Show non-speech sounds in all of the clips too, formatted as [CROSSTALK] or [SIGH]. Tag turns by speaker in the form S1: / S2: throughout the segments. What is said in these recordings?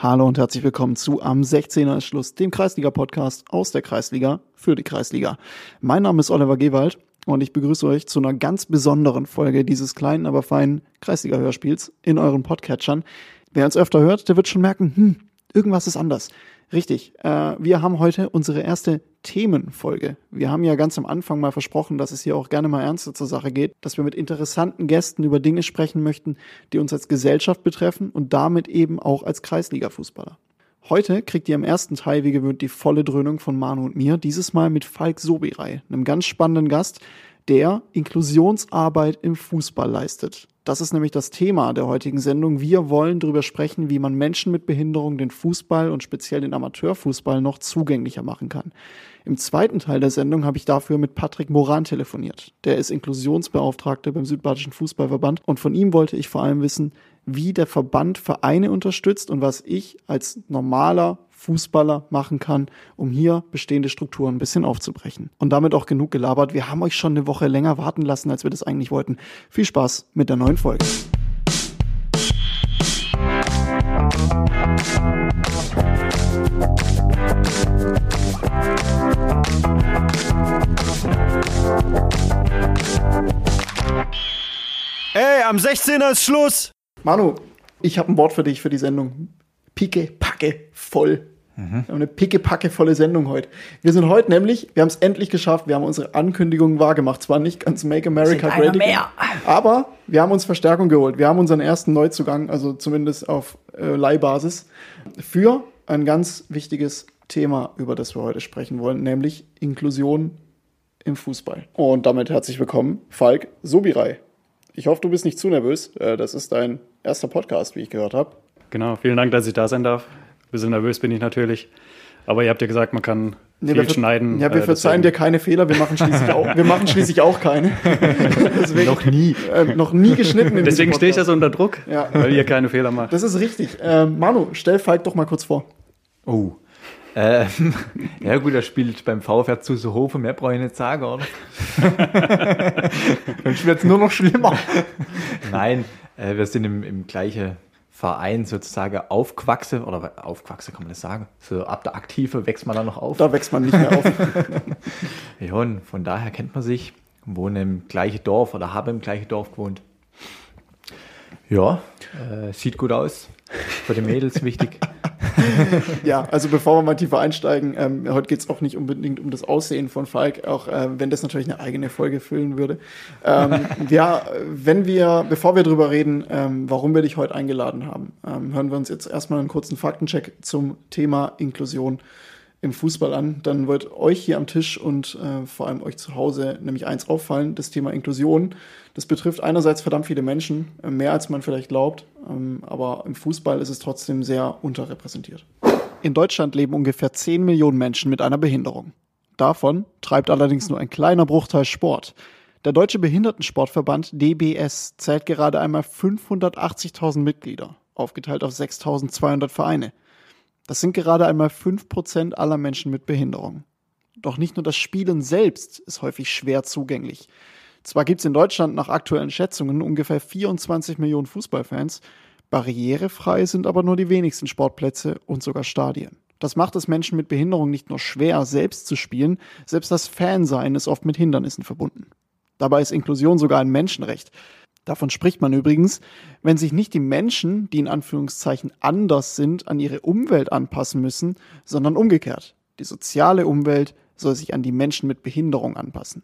S1: Hallo und herzlich willkommen zu Am 16er Schluss, dem Kreisliga-Podcast aus der Kreisliga für die Kreisliga. Mein Name ist Oliver Gewald und ich begrüße euch zu einer ganz besonderen Folge dieses kleinen, aber feinen Kreisliga-Hörspiels in euren Podcatchern. Wer uns öfter hört, der wird schon merken, hm, irgendwas ist anders. Richtig, äh, wir haben heute unsere erste Themenfolge. Wir haben ja ganz am Anfang mal versprochen, dass es hier auch gerne mal ernster zur Sache geht, dass wir mit interessanten Gästen über Dinge sprechen möchten, die uns als Gesellschaft betreffen und damit eben auch als Kreisliga-Fußballer. Heute kriegt ihr im ersten Teil wie gewöhnt die volle Dröhnung von Manu und mir, dieses Mal mit Falk Sobirei, einem ganz spannenden Gast, der Inklusionsarbeit im Fußball leistet. Das ist nämlich das Thema der heutigen Sendung. Wir wollen darüber sprechen, wie man Menschen mit Behinderung den Fußball und speziell den Amateurfußball noch zugänglicher machen kann. Im zweiten Teil der Sendung habe ich dafür mit Patrick Moran telefoniert. Der ist Inklusionsbeauftragter beim Südbadischen Fußballverband und von ihm wollte ich vor allem wissen, wie der Verband Vereine unterstützt und was ich als normaler Fußballer machen kann, um hier bestehende Strukturen ein bisschen aufzubrechen. Und damit auch genug gelabert. Wir haben euch schon eine Woche länger warten lassen, als wir das eigentlich wollten. Viel Spaß mit der neuen Folge.
S2: Ey, am 16er ist Schluss!
S1: Manu, ich habe ein Wort für dich für die Sendung picke, packe, voll. Mhm. Eine picke, packe volle Sendung heute. Wir sind heute nämlich, wir haben es endlich geschafft, wir haben unsere Ankündigungen wahrgemacht. Zwar nicht ganz Make America Great Again, aber wir haben uns Verstärkung geholt. Wir haben unseren ersten Neuzugang, also zumindest auf äh, Leihbasis, für ein ganz wichtiges Thema, über das wir heute sprechen wollen, nämlich Inklusion im Fußball. Und damit herzlich willkommen, Falk Sobirei. Ich hoffe, du bist nicht zu nervös. Äh, das ist dein erster Podcast, wie ich gehört habe.
S3: Genau, vielen Dank, dass ich da sein darf. Ein bisschen nervös bin ich natürlich. Aber ihr habt ja gesagt, man kann nee, viel
S1: wir
S3: schneiden.
S1: Ja, wir äh, verzeihen dir keine Fehler, wir machen schließlich auch, wir machen schließlich auch keine. [LAUGHS]
S3: deswegen, noch nie.
S1: Äh, noch nie geschnitten.
S3: deswegen stehe ich ja so unter Druck, ja. weil ihr keine Fehler macht.
S1: Das ist richtig. Äh, Manu, stell Falk doch mal kurz vor.
S2: Oh. Ähm, [LAUGHS] ja gut, er spielt beim VfR zu Sohofen, mehr brauche ich nicht sagen, oder? [LAUGHS]
S1: Dann wird es nur noch schlimmer.
S2: Nein, äh, wir sind im, im gleichen Verein sozusagen aufquachse, oder aufquachse kann man das sagen, so ab der Aktive wächst man dann noch auf.
S1: Da wächst man nicht mehr auf. [LAUGHS]
S2: ja, und von daher kennt man sich, wohne im gleichen Dorf oder habe im gleichen Dorf gewohnt. Ja, äh, sieht gut aus. Für die Mädels wichtig.
S1: Ja, also bevor wir mal tiefer einsteigen, ähm, heute geht es auch nicht unbedingt um das Aussehen von Falk, auch äh, wenn das natürlich eine eigene Folge füllen würde. Ähm, [LAUGHS] ja, wenn wir, bevor wir drüber reden, ähm, warum wir dich heute eingeladen haben, ähm, hören wir uns jetzt erstmal einen kurzen Faktencheck zum Thema Inklusion im Fußball an, dann wird euch hier am Tisch und äh, vor allem euch zu Hause nämlich eins auffallen, das Thema Inklusion. Das betrifft einerseits verdammt viele Menschen, äh, mehr als man vielleicht glaubt, ähm, aber im Fußball ist es trotzdem sehr unterrepräsentiert. In Deutschland leben ungefähr 10 Millionen Menschen mit einer Behinderung. Davon treibt allerdings nur ein kleiner Bruchteil Sport. Der Deutsche Behindertensportverband DBS zählt gerade einmal 580.000 Mitglieder, aufgeteilt auf 6.200 Vereine. Das sind gerade einmal 5% aller Menschen mit Behinderung. Doch nicht nur das Spielen selbst ist häufig schwer zugänglich. Zwar gibt es in Deutschland nach aktuellen Schätzungen ungefähr 24 Millionen Fußballfans, barrierefrei sind aber nur die wenigsten Sportplätze und sogar Stadien. Das macht es Menschen mit Behinderung nicht nur schwer, selbst zu spielen, selbst das Fansein ist oft mit Hindernissen verbunden. Dabei ist Inklusion sogar ein Menschenrecht. Davon spricht man übrigens, wenn sich nicht die Menschen, die in Anführungszeichen anders sind, an ihre Umwelt anpassen müssen, sondern umgekehrt. Die soziale Umwelt soll sich an die Menschen mit Behinderung anpassen.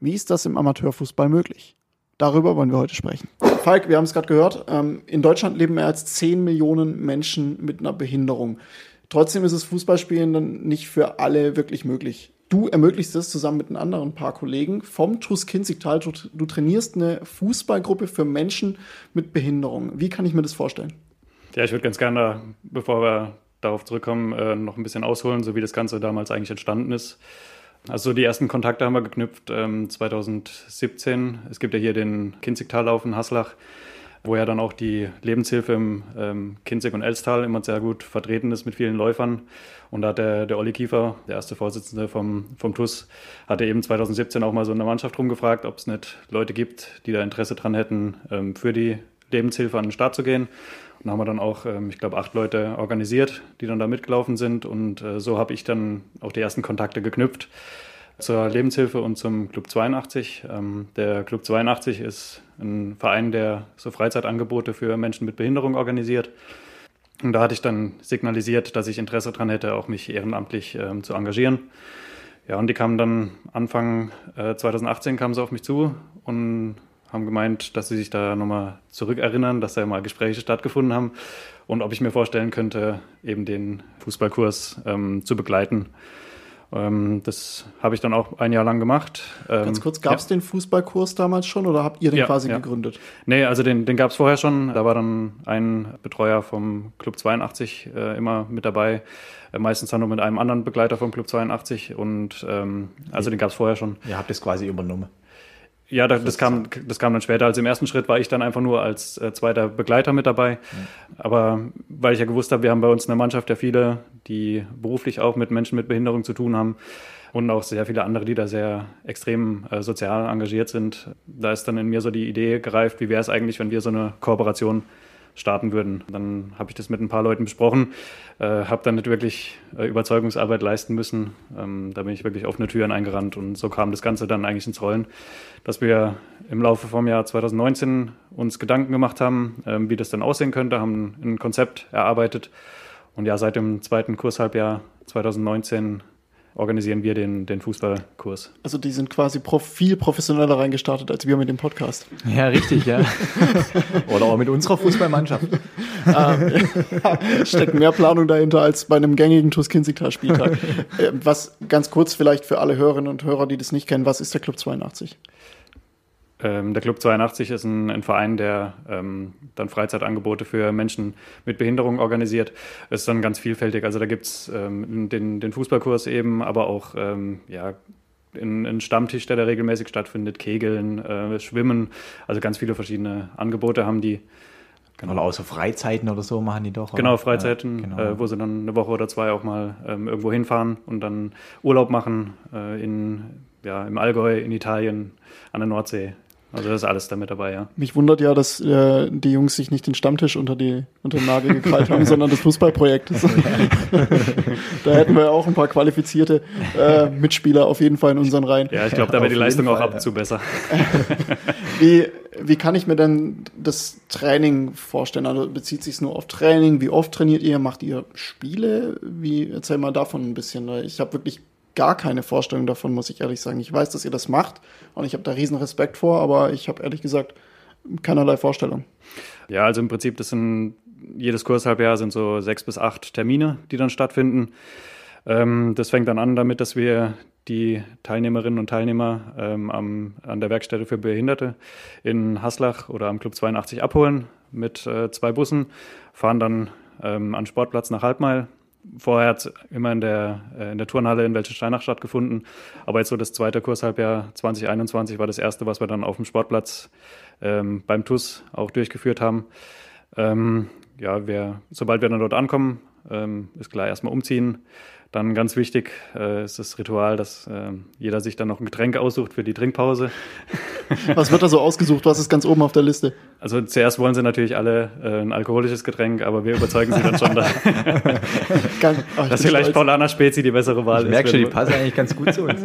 S1: Wie ist das im Amateurfußball möglich? Darüber wollen wir heute sprechen. Falk, wir haben es gerade gehört, ähm, in Deutschland leben mehr als 10 Millionen Menschen mit einer Behinderung. Trotzdem ist es Fußballspielen dann nicht für alle wirklich möglich du ermöglichst es zusammen mit einem anderen paar Kollegen vom TuS Kinzigtal. Du, du trainierst eine Fußballgruppe für Menschen mit Behinderung. Wie kann ich mir das vorstellen?
S3: Ja, ich würde ganz gerne, bevor wir darauf zurückkommen, äh, noch ein bisschen ausholen, so wie das Ganze damals eigentlich entstanden ist. Also die ersten Kontakte haben wir geknüpft ähm, 2017. Es gibt ja hier den Kinzigtallauf in Haslach wo ja dann auch die Lebenshilfe im ähm, Kinzig und Elstal immer sehr gut vertreten ist mit vielen Läufern. Und da hat der, der Olli Kiefer, der erste Vorsitzende vom, vom TUS, hatte eben 2017 auch mal so in der Mannschaft rumgefragt, ob es nicht Leute gibt, die da Interesse dran hätten, ähm, für die Lebenshilfe an den Start zu gehen. Und haben wir dann auch, ähm, ich glaube, acht Leute organisiert, die dann da mitgelaufen sind. Und äh, so habe ich dann auch die ersten Kontakte geknüpft zur Lebenshilfe und zum Club 82. Ähm, der Club 82 ist ein Verein, der so Freizeitangebote für Menschen mit Behinderung organisiert. Und da hatte ich dann signalisiert, dass ich Interesse daran hätte, auch mich ehrenamtlich ähm, zu engagieren. Ja, und die kamen dann Anfang äh, 2018 kamen sie auf mich zu und haben gemeint, dass sie sich da nochmal zurückerinnern, dass da mal Gespräche stattgefunden haben und ob ich mir vorstellen könnte, eben den Fußballkurs ähm, zu begleiten. Ähm, das habe ich dann auch ein Jahr lang gemacht.
S1: Ähm, Ganz kurz, gab es ja. den Fußballkurs damals schon oder habt ihr den ja, quasi ja. gegründet?
S3: Nee, also den, den gab es vorher schon. Da war dann ein Betreuer vom Club 82 äh, immer mit dabei. Äh, meistens dann nur mit einem anderen Begleiter vom Club 82 und ähm, also den gab es vorher schon.
S2: Ihr habt es quasi übernommen.
S3: Ja, das, das, kam, das kam dann später. Also im ersten Schritt war ich dann einfach nur als äh, zweiter Begleiter mit dabei. Ja. Aber weil ich ja gewusst habe, wir haben bei uns in der Mannschaft ja viele, die beruflich auch mit Menschen mit Behinderung zu tun haben und auch sehr viele andere, die da sehr extrem äh, sozial engagiert sind. Da ist dann in mir so die Idee gereift, wie wäre es eigentlich, wenn wir so eine Kooperation starten würden. Dann habe ich das mit ein paar Leuten besprochen, äh, habe dann nicht wirklich äh, Überzeugungsarbeit leisten müssen. Ähm, da bin ich wirklich offene Türen eingerannt und so kam das Ganze dann eigentlich ins Rollen, dass wir im Laufe vom Jahr 2019 uns Gedanken gemacht haben, ähm, wie das dann aussehen könnte, haben ein Konzept erarbeitet und ja, seit dem zweiten Kurshalbjahr 2019 organisieren wir den, den Fußballkurs.
S1: Also die sind quasi prof viel professioneller reingestartet als wir mit dem Podcast.
S2: Ja, richtig, ja. [LAUGHS] Oder auch mit unserer Fußballmannschaft. [LAUGHS]
S1: ähm, steckt mehr Planung dahinter als bei einem gängigen TuS Kinzigtal-Spieltag. [LAUGHS] Äh, was ganz kurz vielleicht für alle Hörerinnen und Hörer, die das nicht kennen, was ist der Club 82?
S3: Ähm, der Club 82 ist ein, ein Verein, der ähm, dann Freizeitangebote für Menschen mit Behinderung organisiert. Ist dann ganz vielfältig. Also da gibt es ähm, den, den Fußballkurs eben, aber auch ähm, ja, einen Stammtisch, der da regelmäßig stattfindet, Kegeln, äh, Schwimmen. Also ganz viele verschiedene Angebote haben die.
S2: Genau. Oder außer Freizeiten oder so machen die doch. Oder?
S3: Genau, Freizeiten, ja, genau. Äh, wo sie dann eine Woche oder zwei auch mal ähm, irgendwo hinfahren und dann Urlaub machen äh, in, ja, im Allgäu, in Italien, an der Nordsee. Also das ist alles damit dabei, ja.
S1: Mich wundert ja, dass äh, die Jungs sich nicht den Stammtisch unter, die, unter den Nagel gekrallt haben, [LAUGHS] sondern das Fußballprojekt. [LAUGHS] da hätten wir auch ein paar qualifizierte äh, Mitspieler auf jeden Fall in unseren Reihen.
S3: Ja, ich glaube, da wäre die Leistung Fall, auch ab und zu besser. [LAUGHS]
S1: wie, wie kann ich mir denn das Training vorstellen? Also bezieht sich es nur auf Training? Wie oft trainiert ihr? Macht ihr Spiele? Wie, erzähl mal davon ein bisschen. Ich habe wirklich gar keine Vorstellung davon, muss ich ehrlich sagen. Ich weiß, dass ihr das macht und ich habe da riesen Respekt vor, aber ich habe ehrlich gesagt keinerlei Vorstellung.
S3: Ja, also im Prinzip, das sind jedes Kurshalbjahr sind so sechs bis acht Termine, die dann stattfinden. Ähm, das fängt dann an damit, dass wir die Teilnehmerinnen und Teilnehmer ähm, am, an der Werkstätte für Behinderte in Haslach oder am Club 82 abholen mit äh, zwei Bussen, fahren dann ähm, an Sportplatz nach Halbmeil, vorher hat es immer in der, äh, in der Turnhalle in Welchensteinach stattgefunden. Aber jetzt so das zweite Kurshalbjahr 2021 war das erste, was wir dann auf dem Sportplatz ähm, beim TUS auch durchgeführt haben. Ähm, ja, wir, sobald wir dann dort ankommen, ähm, ist klar erstmal umziehen, dann ganz wichtig äh, ist das Ritual, dass äh, jeder sich dann noch ein Getränk aussucht für die Trinkpause. [LAUGHS]
S1: Was wird da so ausgesucht? Was ist ganz oben auf der Liste?
S3: Also zuerst wollen sie natürlich alle äh, ein alkoholisches Getränk, aber wir überzeugen sie dann schon, [LAUGHS] [LAUGHS] dass, ganz, oh, dass vielleicht Paulana Spezi die bessere Wahl
S2: ich ist. Ich merke schon, die passen eigentlich ganz gut zu uns.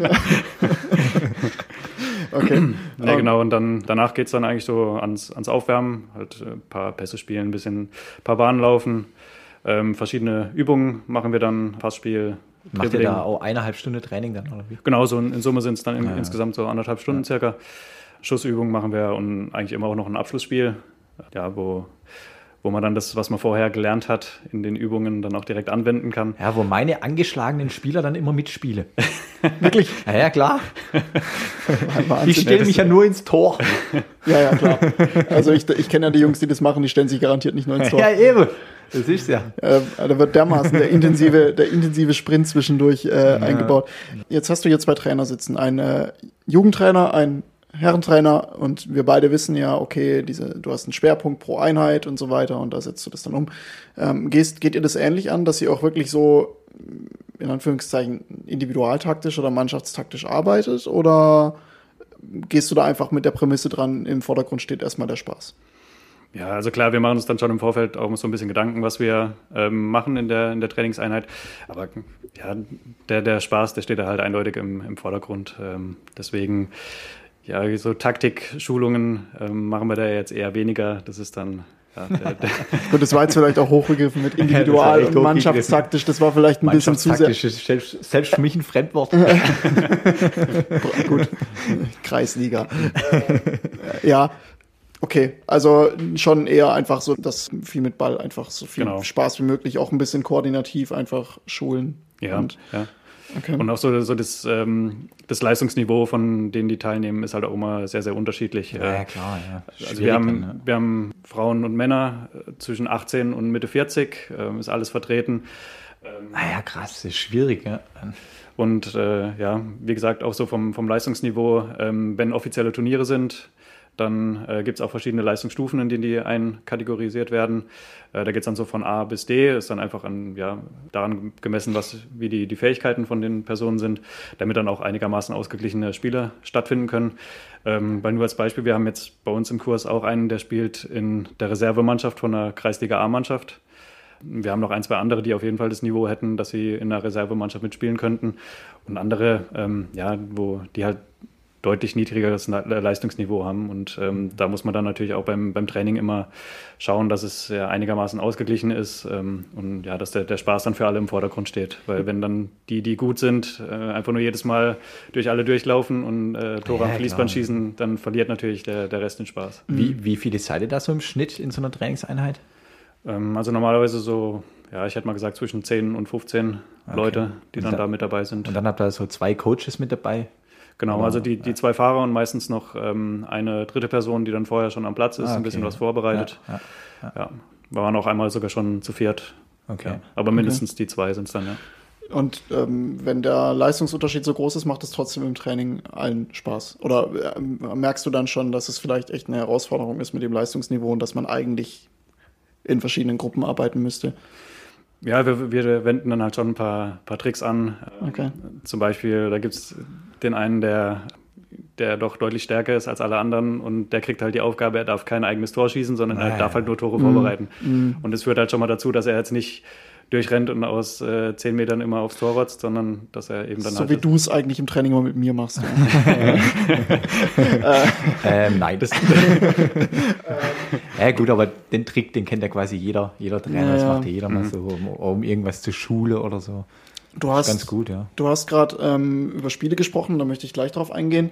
S3: okay. Ja, genau, und dann danach geht es dann eigentlich so ans, ans Aufwärmen, halt ein paar Pässe spielen, ein bisschen ein paar Bahnen laufen. Ähm, verschiedene Übungen machen wir dann, Passspiel.
S2: Macht ihr da auch eineinhalb Stunden Training dann, oder wie?
S3: Genau, so in, in Summe sind es dann in, ja, insgesamt so anderthalb Stunden ja. circa. Schussübungen machen wir und eigentlich immer auch noch ein Abschlussspiel, ja, wo wo man dann das, was man vorher gelernt hat, in den Übungen dann auch direkt anwenden kann.
S2: Ja, wo meine angeschlagenen Spieler dann immer mitspielen. [LAUGHS]
S1: Wirklich?
S2: Ja, ja klar. [LAUGHS] ich stelle mich ja nur ins Tor.
S1: ja, ja, klar. Also ich, ich kenne ja die Jungs, die das machen, die stellen sich garantiert nicht nur ins [LAUGHS] Tor.
S2: Ja, eben. Das ist ja.
S1: Äh, da wird dermaßen der intensive, der intensive Sprint zwischendurch äh, ja. eingebaut. Jetzt hast du hier zwei Trainer sitzen. Ein äh, Jugendtrainer, ein Herrentrainer und wir beide wissen ja, okay, diese, du hast einen Schwerpunkt pro Einheit und so weiter und da setzt du das dann um. Ähm, gehst, geht ihr das ähnlich an, dass ihr auch wirklich so in Anführungszeichen individualtaktisch oder mannschaftstaktisch arbeitet oder gehst du da einfach mit der Prämisse dran, im Vordergrund steht erstmal der Spaß?
S3: Ja, also klar, wir machen uns dann schon im Vorfeld auch so ein bisschen Gedanken, was wir ähm, machen in der, in der Trainingseinheit. Aber ja, der, der Spaß, der steht da halt eindeutig im, im Vordergrund. Ähm, deswegen, ja, so Taktik-Schulungen ähm, machen wir da jetzt eher weniger. Das ist dann ja, der,
S1: der [LAUGHS] Gut, das war jetzt vielleicht auch hochgegriffen mit [LAUGHS] Individual- und Mannschaftstaktisch. Das war vielleicht ein bisschen zu sehr.
S2: Ist selbst, selbst für mich ein Fremdwort. [LAUGHS]
S1: Gut, Kreisliga. ja, Okay, also schon eher einfach so, dass viel mit Ball einfach so viel genau. Spaß wie möglich, auch ein bisschen koordinativ einfach schulen.
S3: Ja, und, ja. Okay. Und auch so, so das, ähm, das Leistungsniveau von denen, die teilnehmen, ist halt auch immer sehr, sehr unterschiedlich.
S2: Ja, ja klar. Ja.
S3: Also wir haben, dann, ja. wir haben Frauen und Männer äh, zwischen 18 und Mitte 40, äh, ist alles vertreten.
S2: Ähm, naja, ah krass, das ist schwierig. Ja.
S3: Und äh, ja, wie gesagt, auch so vom, vom Leistungsniveau, ähm, wenn offizielle Turniere sind, dann äh, gibt es auch verschiedene Leistungsstufen, in denen die einkategorisiert werden. Äh, da geht es dann so von A bis D, ist dann einfach an, ja, daran gemessen, was, wie die, die Fähigkeiten von den Personen sind, damit dann auch einigermaßen ausgeglichene Spiele stattfinden können. Ähm, weil nur als Beispiel, wir haben jetzt bei uns im Kurs auch einen, der spielt in der Reservemannschaft von einer Kreisliga A-Mannschaft. Wir haben noch ein, zwei andere, die auf jeden Fall das Niveau hätten, dass sie in einer Reservemannschaft mitspielen könnten. Und andere, ähm, ja, wo die halt deutlich niedrigeres Leistungsniveau haben. Und ähm, da muss man dann natürlich auch beim, beim Training immer schauen, dass es ja einigermaßen ausgeglichen ist ähm, und ja, dass der, der Spaß dann für alle im Vordergrund steht. Weil wenn dann die, die gut sind, äh, einfach nur jedes Mal durch alle durchlaufen und äh, Tore ja, am Fließband klar. schießen, dann verliert natürlich der, der Rest den Spaß.
S2: Wie, wie viele seid ihr da so im Schnitt in so einer Trainingseinheit?
S3: Ähm, also normalerweise so ja, ich hätte mal gesagt zwischen 10 und 15 okay. Leute, die dann, dann, da mit dabei sind.
S2: Und dann habt ihr so zwei Coaches mit dabei?
S3: Genau, also die, die zwei Fahrer und meistens noch ähm, eine dritte Person, die dann vorher schon am Platz ist, ah, okay. ein bisschen was vorbereitet. Ja, ja, ja. Wir waren auch einmal sogar schon zu viert. Okay. aber mindestens okay. die zwei sind es dann, ja.
S1: Und ähm, wenn der Leistungsunterschied so groß ist, macht es trotzdem im Training allen Spaß? Oder äh, merkst du dann schon, dass es vielleicht echt eine Herausforderung ist mit dem Leistungsniveau und dass man eigentlich in verschiedenen Gruppen arbeiten müsste?
S3: Ja, wir, wir wenden dann halt schon ein paar, paar Tricks an. Okay. Zum Beispiel, da gibt es den einen, der, der doch deutlich stärker ist als alle anderen und der kriegt halt die Aufgabe, er darf kein eigenes Tor schießen, sondern er darf halt nur Tore mhm. vorbereiten. Mhm. Und es führt halt schon mal dazu, dass er jetzt nicht durchrennt und aus äh, zehn Metern immer aufs Tor rotzt, sondern dass er eben dann
S1: so halt. Wie du es eigentlich im Training immer mit mir machst. [LAUGHS] [LAUGHS]
S2: ähm, nein. Das [LAUGHS] ja, gut, aber den Trick, den kennt ja quasi jeder, jeder Trainer. Ja, das macht ja jeder mhm. mal so, um, um, irgendwas zur Schule oder so.
S1: Du hast, ganz gut, ja. Du hast gerade ähm, über Spiele gesprochen, da möchte ich gleich drauf eingehen.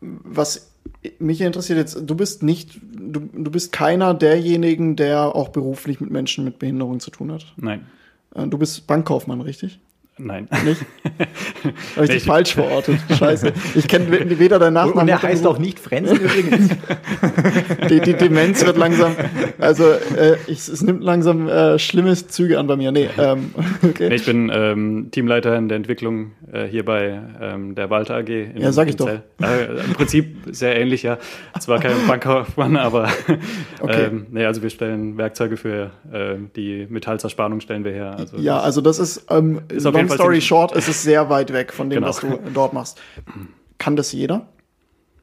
S1: Was mich interessiert jetzt, du bist nicht, du, du bist keiner derjenigen, der auch beruflich mit Menschen mit Behinderung zu tun hat.
S3: Nein.
S1: Äh, du bist Bankkaufmann, richtig?
S3: Nein.
S1: Nicht? [LAUGHS] Habe ich dich falsch verortet? Scheiße. Ich kenne weder deinen Nachnamen.
S2: Und er heißt auch nicht Frenzen übrigens. [LAUGHS]
S1: die, die, Demenz wird langsam, also äh, ich, es nimmt langsam äh, schlimme Züge an bei mir. Nee, ähm, [LAUGHS]
S3: okay. ich bin ähm, Teamleiter in der Entwicklung äh, hier bei ähm, der Walter AG. In,
S1: ja, sag ich doch.
S3: Äh, Im Prinzip sehr ähnlich, ja. Zwar kein Bankkaufmann, aber okay. ähm, nee, also wir stellen Werkzeuge für äh, die Metallzerspannung stellen wir her.
S1: Also ja, also das ist, ähm, ist auf Long story short, ist es sehr weit weg von dem, genau. was du dort machst. Kann das jeder?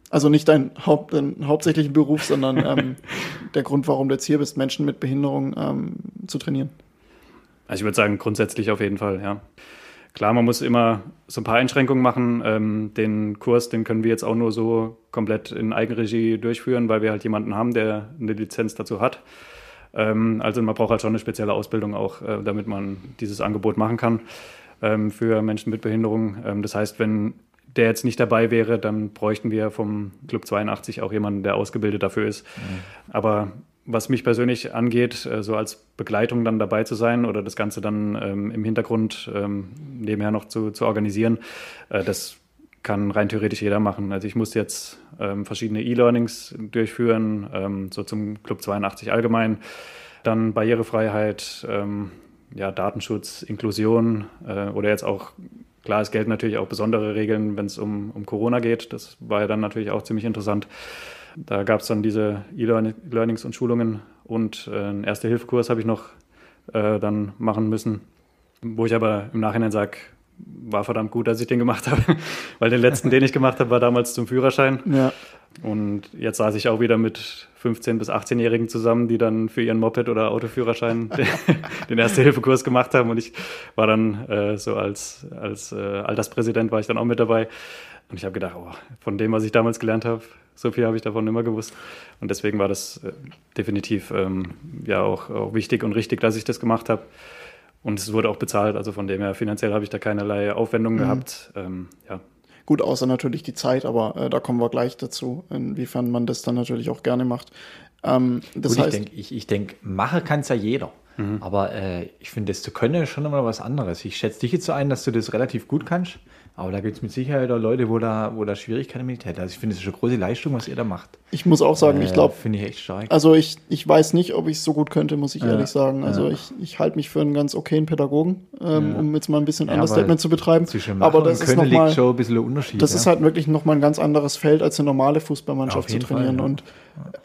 S1: Also nicht dein, Haupt, dein hauptsächlichen Beruf, sondern ähm, [LAUGHS] der Grund, warum du jetzt hier bist, Menschen mit Behinderung ähm, zu trainieren.
S3: Also ich würde sagen, grundsätzlich auf jeden Fall, ja. Klar, man muss immer so ein paar Einschränkungen machen. Ähm, den Kurs, den können wir jetzt auch nur so komplett in Eigenregie durchführen, weil wir halt jemanden haben, der eine Lizenz dazu hat. Ähm, also man braucht halt schon eine spezielle Ausbildung auch, äh, damit man dieses Angebot machen kann für Menschen mit Behinderung. Ähm, das heißt, wenn der jetzt nicht dabei wäre, dann bräuchten wir vom Club 82 auch jemanden, der ausgebildet dafür ist. Mhm. Aber was mich persönlich angeht, äh, so als Begleitung dann dabei zu sein oder das Ganze dann ähm, im Hintergrund ähm, nebenher noch zu, zu organisieren, äh, das kann rein theoretisch jeder machen. Also ich muss jetzt ähm, verschiedene E-Learnings durchführen, ähm, so zum Club 82 allgemein, dann Barrierefreiheit, ähm, ja, Datenschutz, Inklusion äh, oder jetzt auch, klar, es gelten natürlich auch besondere Regeln, wenn es um, um Corona geht. Das war ja dann natürlich auch ziemlich interessant. Da gab es dann diese E-Learnings und Schulungen und äh, einen Erste-Hilfe-Kurs habe ich noch äh, dann machen müssen, wo ich aber im Nachhinein sage, war verdammt gut, dass ich den gemacht [LAUGHS] habe, weil den letzten, den ich gemacht habe, war damals zum Führerschein. Ja. Und jetzt saß ich auch wieder mit 15- bis 18-Jährigen zusammen, die dann für ihren Moped- oder Autoführerschein [LAUGHS] den, den Erste-Hilfe-Kurs gemacht haben. Und ich war dann äh, so als, als äh, Alterspräsident war ich dann auch mit dabei. Und ich habe gedacht, oh, von dem, was ich damals gelernt habe, so viel habe ich davon immer gewusst. Und deswegen war das äh, definitiv ähm, ja auch, auch wichtig und richtig, dass ich das gemacht habe. Und es wurde auch bezahlt, also von dem her finanziell habe ich da keinerlei Aufwendungen mhm. gehabt. Ähm, ja.
S1: Gut, außer natürlich die Zeit, aber äh, da kommen wir gleich dazu, inwiefern man das dann natürlich auch gerne macht.
S2: Ähm, das Gut, heißt, ich denke, ich, ich denk, machen kann es ja jeder. Mhm. Aber äh, ich finde, das zu können ist schon immer was anderes. Ich schätze dich jetzt so ein, dass du das relativ gut kannst. Aber da gibt es mit Sicherheit auch Leute, wo da, wo da Schwierigkeiten mit hätten. Also ich finde, es ist eine große Leistung, was ihr da macht.
S1: Ich muss auch sagen, äh, ich glaube.
S2: Finde ich echt stark.
S1: Also ich, ich weiß nicht, ob ich es so gut könnte, muss ich ja, ehrlich sagen. Also ja. ich, ich halte mich für einen ganz okayen Pädagogen, ähm, ja. um jetzt mal ein bisschen ja, Understatement zu betreiben.
S2: Aber das ist noch mal, schon ein bisschen Unterschied.
S1: Das ist halt wirklich nochmal ein ganz anderes Feld, als eine normale Fußballmannschaft zu trainieren. Fall, Und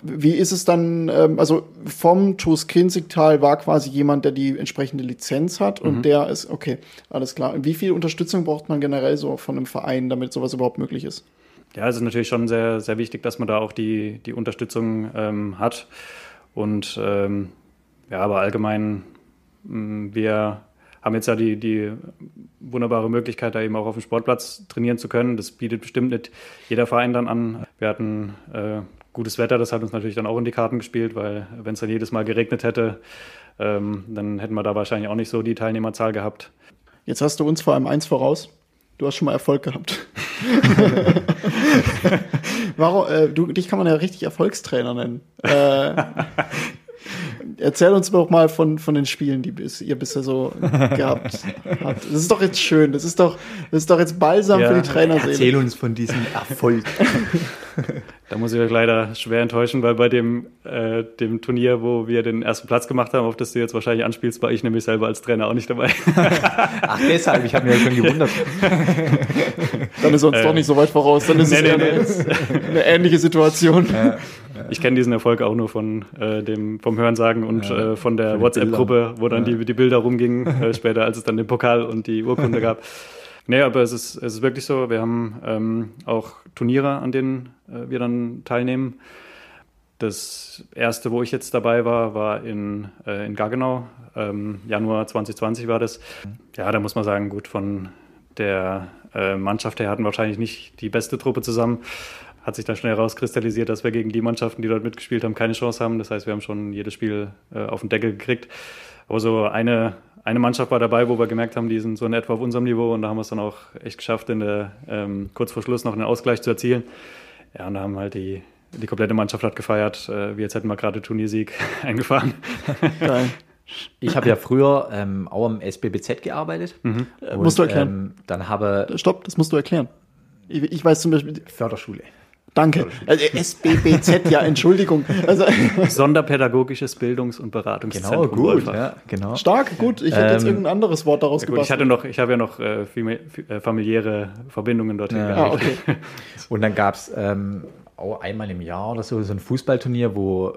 S1: wie ist es dann, ähm, also vom TuS Kinzigtal war quasi jemand, der die entsprechende Lizenz hat und mhm. der ist, okay, alles klar. Wie viel Unterstützung braucht man generell so von einem Verein, damit sowas überhaupt möglich ist?
S3: Ja, es ist natürlich schon sehr, sehr wichtig, dass man da auch die, die Unterstützung ähm, hat. Und ähm, ja, aber allgemein, mh, mm, wir haben jetzt ja die, die wunderbare Möglichkeit, da eben auch auf dem Sportplatz trainieren zu können. Das bietet bestimmt nicht jeder Verein dann an. Wir hatten äh, gutes Wetter, das hat uns natürlich dann auch in die Karten gespielt, weil wenn es dann jedes Mal geregnet hätte, ähm, dann hätten wir da wahrscheinlich auch nicht so die Teilnehmerzahl gehabt.
S1: Jetzt hast du uns vor allem eins voraus. Du hast schon mal Erfolg gehabt. [LAUGHS] Warum, äh, du, dich kann man ja richtig Erfolgstrainer nennen. Äh, Erzähl uns doch mal von, von den Spielen, die bis, ihr bisher so gehabt habt. Das ist doch jetzt schön. Das ist doch, das ist doch jetzt balsam ja, für die Trainerseele.
S2: Erzähl uns von diesem Erfolg. [LAUGHS]
S3: da muss ich euch leider schwer enttäuschen, weil bei dem, äh, dem Turnier, wo wir den ersten Platz gemacht haben, auf das du jetzt wahrscheinlich anspielst, war ich nämlich selber als Trainer auch nicht dabei. [LAUGHS]
S2: Ach, deshalb, ich habe mich ja schon gewundert. [LAUGHS]
S1: Dann ist uns äh, doch nicht so weit voraus, dann ist nee, es nee, nee. eine, ähnliche Situation. Ja.
S3: Ich kenne diesen Erfolg auch nur von äh, dem, vom Hörensagen und ja, äh, von der WhatsApp-Gruppe, wo dann ja. die, die Bilder rumgingen, äh, später, als es dann den Pokal und die Urkunde gab. Nee, aber es ist, es ist wirklich so. Wir haben ähm, auch Turniere, an denen äh, wir dann teilnehmen. Das erste, wo ich jetzt dabei war, war in, äh, in Gaggenau. Ähm, Januar 2020 war das. Ja, da muss man sagen, gut, von der äh, Mannschaft her hatten wahrscheinlich nicht die beste Truppe zusammen hat sich dann schnell herauskristallisiert, dass wir gegen die Mannschaften, die dort mitgespielt haben, keine Chance haben. Das heißt, wir haben schon jedes Spiel äh, auf den Deckel gekriegt. Aber so eine, eine Mannschaft war dabei, wo wir gemerkt haben, die sind so in etwa auf unserem Niveau und da haben wir es dann auch echt geschafft, in der, ähm, kurz vor Schluss noch einen Ausgleich zu erzielen. Ja, und da haben halt die, die komplette Mannschaft hat gefeiert, äh, wie jetzt hätten wir gerade Turniersieg [LAUGHS] eingefahren.
S2: Geil. Ich habe ja früher ähm, auch am SBBZ gearbeitet.
S1: Mhm. Und, musst du erklären. Ähm,
S2: dann habe.
S1: Stopp, das musst du erklären. Ich, ich weiß zum Beispiel.
S2: Förderschule.
S1: Danke. Also SBBZ, ja, Entschuldigung. Also, [LAUGHS]
S3: Sonderpädagogisches Bildungs- und Beratungszentrum.
S2: Genau, gut. Ja, genau.
S1: Stark, gut. Ich hätte ähm, jetzt irgendein anderes Wort daraus ja,
S3: gut, Ich hatte noch, ich habe ja noch äh, äh familiäre Verbindungen dorthin. Ja.
S1: Ah, okay. [LAUGHS]
S2: und dann gab es ähm, auch einmal im Jahr oder so so ein Fußballturnier, wo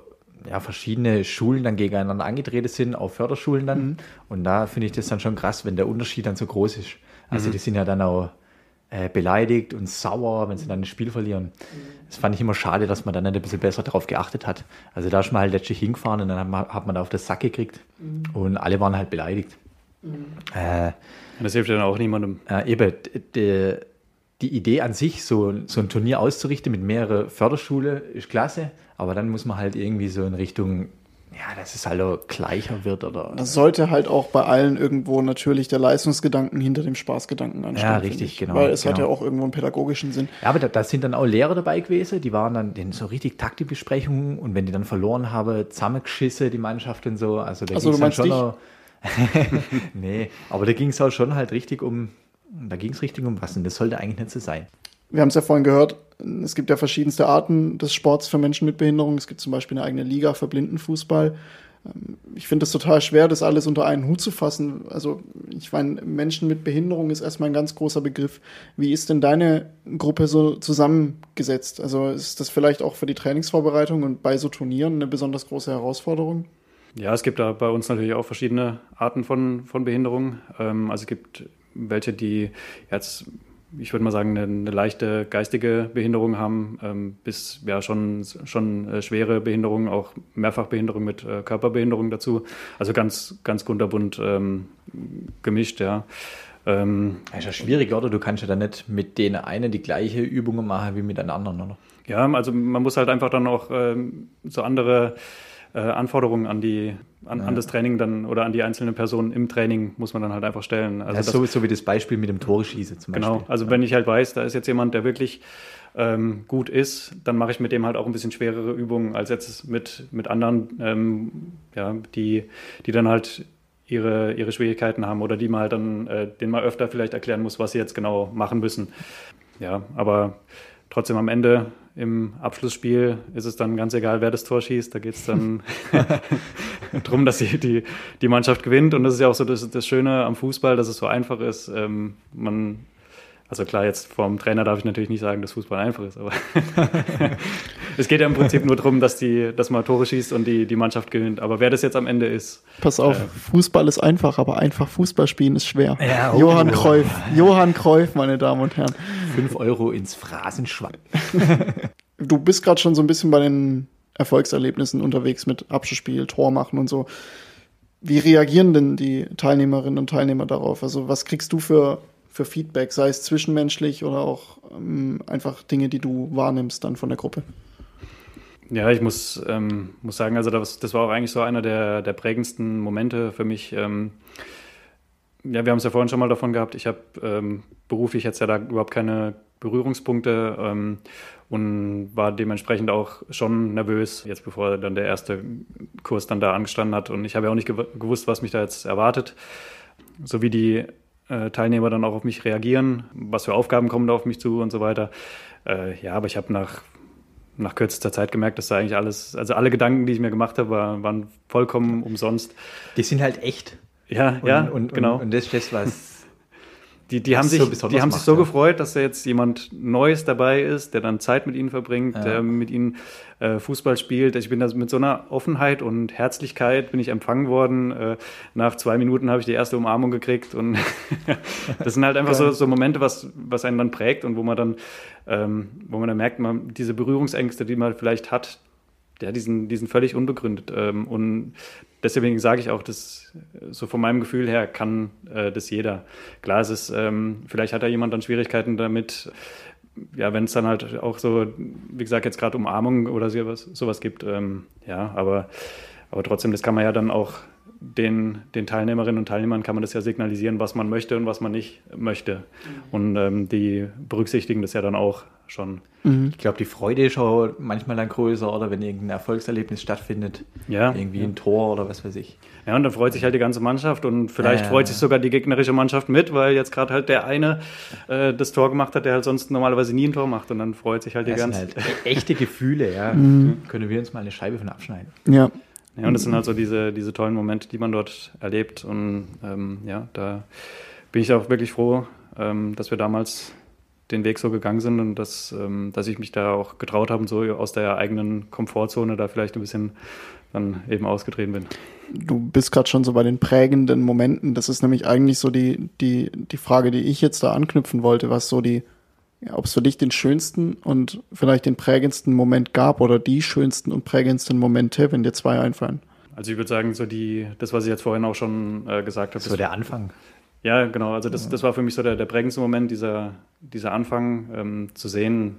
S2: ja, verschiedene Schulen dann gegeneinander angetreten sind, auch Förderschulen dann. Mhm. Und da finde ich das dann schon krass, wenn der Unterschied dann so groß ist. Also mhm. die sind ja dann auch äh, beleidigt und sauer, wenn sie dann ein Spiel verlieren. Das fand ich immer schade, dass man dann nicht ein bisschen besser darauf geachtet hat. Also da ist man halt letztlich hingefahren und dann hat man, hat man da auf das Sack gekriegt mhm. und alle waren halt beleidigt.
S3: Mhm. Äh, das hilft dann auch niemandem.
S2: Äh, eben, die, die Idee an sich, so, so ein Turnier auszurichten mit mehreren Förderschule, ist klasse, aber dann muss man halt irgendwie so in Richtung ja, dass es halt auch gleicher wird oder.
S1: Das sollte halt auch bei allen irgendwo natürlich der Leistungsgedanken hinter dem Spaßgedanken anstehen.
S2: Ja, richtig, genau.
S1: Weil es
S2: genau.
S1: hat ja auch irgendwo einen pädagogischen Sinn.
S2: Ja, aber da, da, sind dann auch Lehrer dabei gewesen, die waren dann in so richtig Taktikbesprechungen und wenn die dann verloren haben, zusammengeschissen, die Mannschaft und so. Also da
S1: also, du meinst schon? Auch, [LAUGHS]
S2: nee, aber da ging es auch schon halt richtig um, da ging es richtig um was und das sollte eigentlich nicht so sein
S1: wir haben es ja vorhin gehört, es gibt ja verschiedenste Arten des Sports für Menschen mit Behinderung. Es gibt zum Beispiel eine eigene Liga für Blindenfußball. Ähm, ich finde es total schwer, das alles unter einen Hut zu fassen. Also, ich meine, Menschen mit Behinderung ist erstmal ein ganz großer Begriff. Wie ist denn deine Gruppe so zusammengesetzt? Also, ist das vielleicht auch für die Trainingsvorbereitung und bei so Turnieren eine besonders große Herausforderung?
S3: Ja, es gibt da bei uns natürlich auch verschiedene Arten von, von Behinderung. Ähm, also, es gibt welche, die jetzt ich würde mal sagen, eine, eine, leichte geistige Behinderung haben, ähm, bis ja schon, schon äh, schwere Behinderungen, auch Mehrfachbehinderung mit äh, Körperbehinderung dazu. Also ganz, ganz kunterbunt ähm, gemischt, ja.
S2: Ähm, das ist ja schwierig, oder? Du kannst ja dann nicht mit denen einen die gleiche Übungen machen wie mit den anderen, oder?
S3: Ja, also man muss halt einfach dann auch ähm, so andere äh, Anforderungen an die an, ja. an, das Training dann oder an die einzelne Person im Training muss man dann halt einfach stellen.
S2: Also ja, sowieso wie das Beispiel mit dem Tore-Schieße
S3: zum genau. Beispiel. Genau, also ja. wenn ich halt weiß, da ist jetzt jemand, der wirklich ähm, gut ist, dann mache ich mit dem halt auch ein bisschen schwerere Übungen als jetzt mit, mit anderen, ähm, ja, die, die dann halt ihre, ihre Schwierigkeiten haben oder die man halt dann, äh, denen man öfter vielleicht erklären muss, was sie jetzt genau machen müssen. Ja, aber trotzdem am Ende im Abschlussspiel ist es dann ganz egal, wer das Tor schießt. Da geht es dann [LAUGHS] darum, dass die, die, die Mannschaft gewinnt. Und das ist ja auch so das, das Schöne am Fußball, dass es so einfach ist. Ähm, man also klar, jetzt vom Trainer darf ich natürlich nicht sagen, dass Fußball einfach ist, aber [LAUGHS] es geht ja im Prinzip nur darum, dass, die, dass man Tore schießt und die, die Mannschaft gewinnt. Aber wer das jetzt am Ende ist.
S1: Pass auf, äh, Fußball ist einfach, aber einfach Fußball spielen ist schwer. Ja, oh, Johann oh. Cruyff, Johann Cruyff, meine Damen und Herren.
S2: Fünf Euro ins Phrasenschwein. [LAUGHS]
S1: du bist gerade schon so ein bisschen bei den Erfolgserlebnissen unterwegs mit Abschlussspiel, Tor machen und so. Wie reagieren denn die Teilnehmerinnen und Teilnehmer darauf? Also was kriegst du für für Feedback, sei es zwischenmenschlich oder auch ähm, einfach Dinge, die du wahrnimmst dann von der Gruppe?
S3: Ja, ich muss, ähm, muss sagen, also das, das, war auch eigentlich so einer der, der prägendsten Momente für mich. Ähm, ja, wir haben es ja vorhin schon mal davon gehabt. Ich habe ähm, beruflich jetzt ja da überhaupt keine Berührungspunkte ähm, und war dementsprechend auch schon nervös, jetzt bevor dann der erste Kurs dann da angestanden hat. Und ich habe ja auch nicht gewusst, was mich da jetzt erwartet. So wie die Teilnehmer dann auch auf mich reagieren, was für Aufgaben kommen da auf mich zu und so weiter. Äh, ja, aber ich habe nach, nach kürzester Zeit gemerkt, dass da eigentlich alles, also alle Gedanken, die ich mir gemacht habe, war, waren vollkommen umsonst.
S2: Die sind halt echt.
S3: Ja, und, ja, und, genau.
S2: Und, und das ist was
S3: die, die haben, sich, so die haben macht, sich so ja. gefreut, dass da jetzt jemand Neues dabei ist, der dann Zeit mit ihnen verbringt, ja. der mit ihnen äh, Fußball spielt. Ich bin da mit so einer Offenheit und Herzlichkeit bin ich empfangen worden. Äh, nach zwei Minuten habe ich die erste Umarmung gekriegt und [LAUGHS] das sind halt einfach so, so, Momente, was, was einen dann prägt und wo man dann, ähm, wo man dann merkt, man, diese Berührungsängste, die man vielleicht hat, ja, die sind, die sind völlig unbegründet. Ähm, und deswegen sage ich auch, dass so von meinem Gefühl her kann äh, das jeder. Klar, es ist, ähm, vielleicht hat da jemand dann Schwierigkeiten damit, ja, wenn es dann halt auch so, wie gesagt, jetzt gerade Umarmung oder sowas, sowas gibt, ähm, ja, aber, aber trotzdem, das kann man ja dann auch den, den Teilnehmerinnen und Teilnehmern kann man das ja signalisieren, was man möchte und was man nicht möchte. Mhm. Und ähm, die berücksichtigen das ja dann auch schon.
S2: Mhm. Ich glaube, die Freude ist auch manchmal dann größer, oder wenn irgendein Erfolgserlebnis stattfindet. Ja. Irgendwie ein Tor oder was weiß ich.
S3: Ja, und dann freut sich halt die ganze Mannschaft und vielleicht ja, freut sich sogar die gegnerische Mannschaft mit, weil jetzt gerade halt der eine äh, das Tor gemacht hat, der halt sonst normalerweise nie ein Tor macht und dann freut sich halt die ganze. Halt
S2: echte Gefühle, ja. [LAUGHS] Mhm. Können wir uns mal eine Scheibe von abschneiden.
S1: Ja.
S3: Ja, und das sind halt so diese, diese tollen Momente, die man dort erlebt. Und ähm, ja, da bin ich auch wirklich froh, ähm, dass wir damals den Weg so gegangen sind und dass, ähm, dass ich mich da auch getraut habe und so aus der eigenen Komfortzone da vielleicht ein bisschen dann eben ausgetreten bin.
S1: Du bist gerade schon so bei den prägenden Momenten. Das ist nämlich eigentlich so die, die, die Frage, die ich jetzt da anknüpfen wollte, was so die, ja, ob es für dich den schönsten und vielleicht den prägendsten Moment gab oder die schönsten und prägendsten Momente, wenn dir zwei einfallen.
S3: Also ich würde sagen, so die, das, was ich jetzt vorhin auch schon äh, gesagt habe.
S2: So der Anfang.
S3: Ja, genau. Also das, das war für mich so der, der prägendste Moment, dieser, dieser Anfang ähm, zu sehen.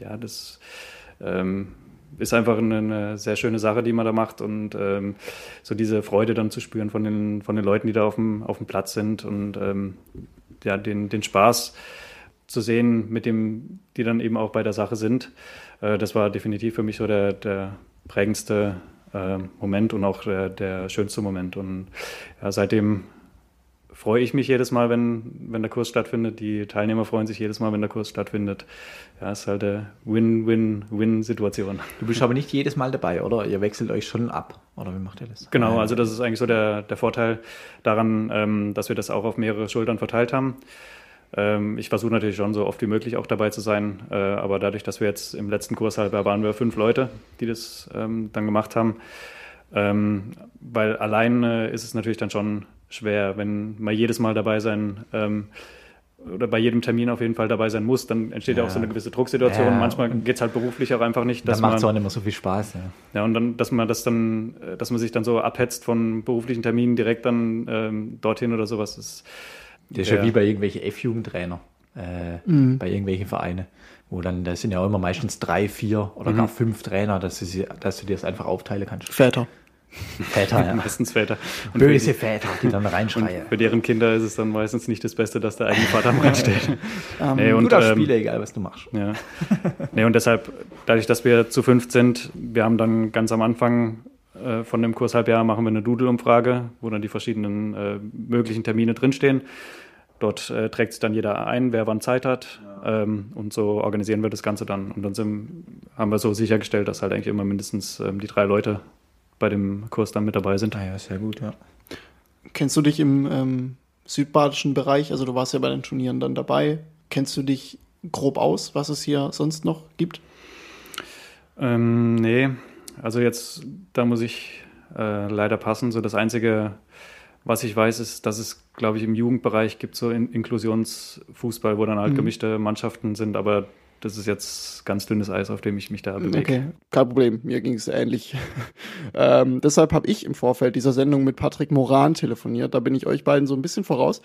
S3: Ja, das ähm, ist einfach eine, eine, sehr schöne Sache, die man da macht und ähm, so diese Freude dann zu spüren von den, von den Leuten, die da auf dem, auf dem Platz sind und ähm, ja, den, den Spaß zu sehen, mit dem die dann eben auch bei der Sache sind. Äh, das war definitiv für mich so der, der prägendste äh, Moment und auch der, der schönste Moment. Und ja, seitdem freue ich mich jedes Mal, wenn, wenn der Kurs stattfindet. Die Teilnehmer freuen sich jedes Mal, wenn der Kurs stattfindet. Ja, es ist halt eine Win-Win-Win-Situation.
S2: Du bist aber nicht jedes Mal dabei, oder? Ihr wechselt euch schon ab, oder wie macht ihr das?
S3: Genau, also das ist eigentlich so der, der Vorteil daran, ähm, dass wir das auch auf mehrere Schultern verteilt haben. Ähm, ich versuche natürlich schon so oft wie möglich auch dabei zu sein, äh, aber dadurch, dass wir jetzt im letzten Kurs halt, da waren wir fünf Leute, die das ähm, dann gemacht haben, ähm, weil allein ist es natürlich dann schon schwer, wenn man jedes Mal dabei sein oder bei jedem Termin auf jeden Fall dabei sein muss, dann entsteht ja, auch so eine gewisse Drucksituation. Ja, Manchmal geht es halt beruflich auch einfach nicht.
S2: Dann macht es auch nicht mehr so viel Spaß.
S3: Ja. ja, und dann, dass man das dann, dass man sich dann so abhetzt von beruflichen Terminen direkt dann ähm, dorthin oder sowas. Ist,
S2: das ist ja wie bei irgendwelchen F-Jugendtrainer, äh, mhm. bei irgendwelchen Vereinen, wo dann, da sind ja auch immer meistens drei, vier oder mhm. gar fünf Trainer, dass du, sie, dass du dir das einfach aufteilen kannst.
S1: Väter.
S3: Väter, [LAUGHS] ja. meistens Väter.
S2: Und Böse die, Väter, die dann [LAUGHS] reinschreien.
S3: für deren Kinder ist es dann meistens nicht das Beste, dass der eigene Vater am [LAUGHS] Rand steht.
S2: um, nee, und, du darfst ähm, Spiele, egal was du machst.
S3: Ja. Nee, und deshalb, dadurch, dass wir zu fünf sind, wir haben dann ganz am Anfang äh, von dem Kurshalbjahr machen wir eine Doodle-Umfrage, wo dann die verschiedenen äh, möglichen Termine drinstehen. Dort äh, trägt sich dann jeder ein, wer wann Zeit hat. Ja. Ähm, und so organisieren wir das Ganze dann. Und dann sind, haben wir so sichergestellt, dass halt eigentlich immer mindestens ähm, die drei Leute bei dem Kurs dann mit dabei sind.
S2: Ah ja, sehr gut, ja.
S1: Kennst du dich im ähm, südbadischen Bereich, also du warst ja bei den Turnieren dann dabei, kennst du dich grob aus, was es hier sonst noch gibt?
S3: Ähm, nee, also jetzt, da muss ich äh, leider passen. So das Einzige, was ich weiß, ist, dass es, glaube ich, im Jugendbereich gibt so In Inklusionsfußball, wo dann halt mhm. gemischte Mannschaften sind, aber das ist jetzt ganz dünnes Eis, auf dem ich mich da bewege. Okay,
S1: kein Problem. Mir ging es ähnlich. [LAUGHS] ähm, deshalb habe ich im Vorfeld dieser Sendung mit Patrick Moran telefoniert. Da bin ich euch beiden so ein bisschen voraus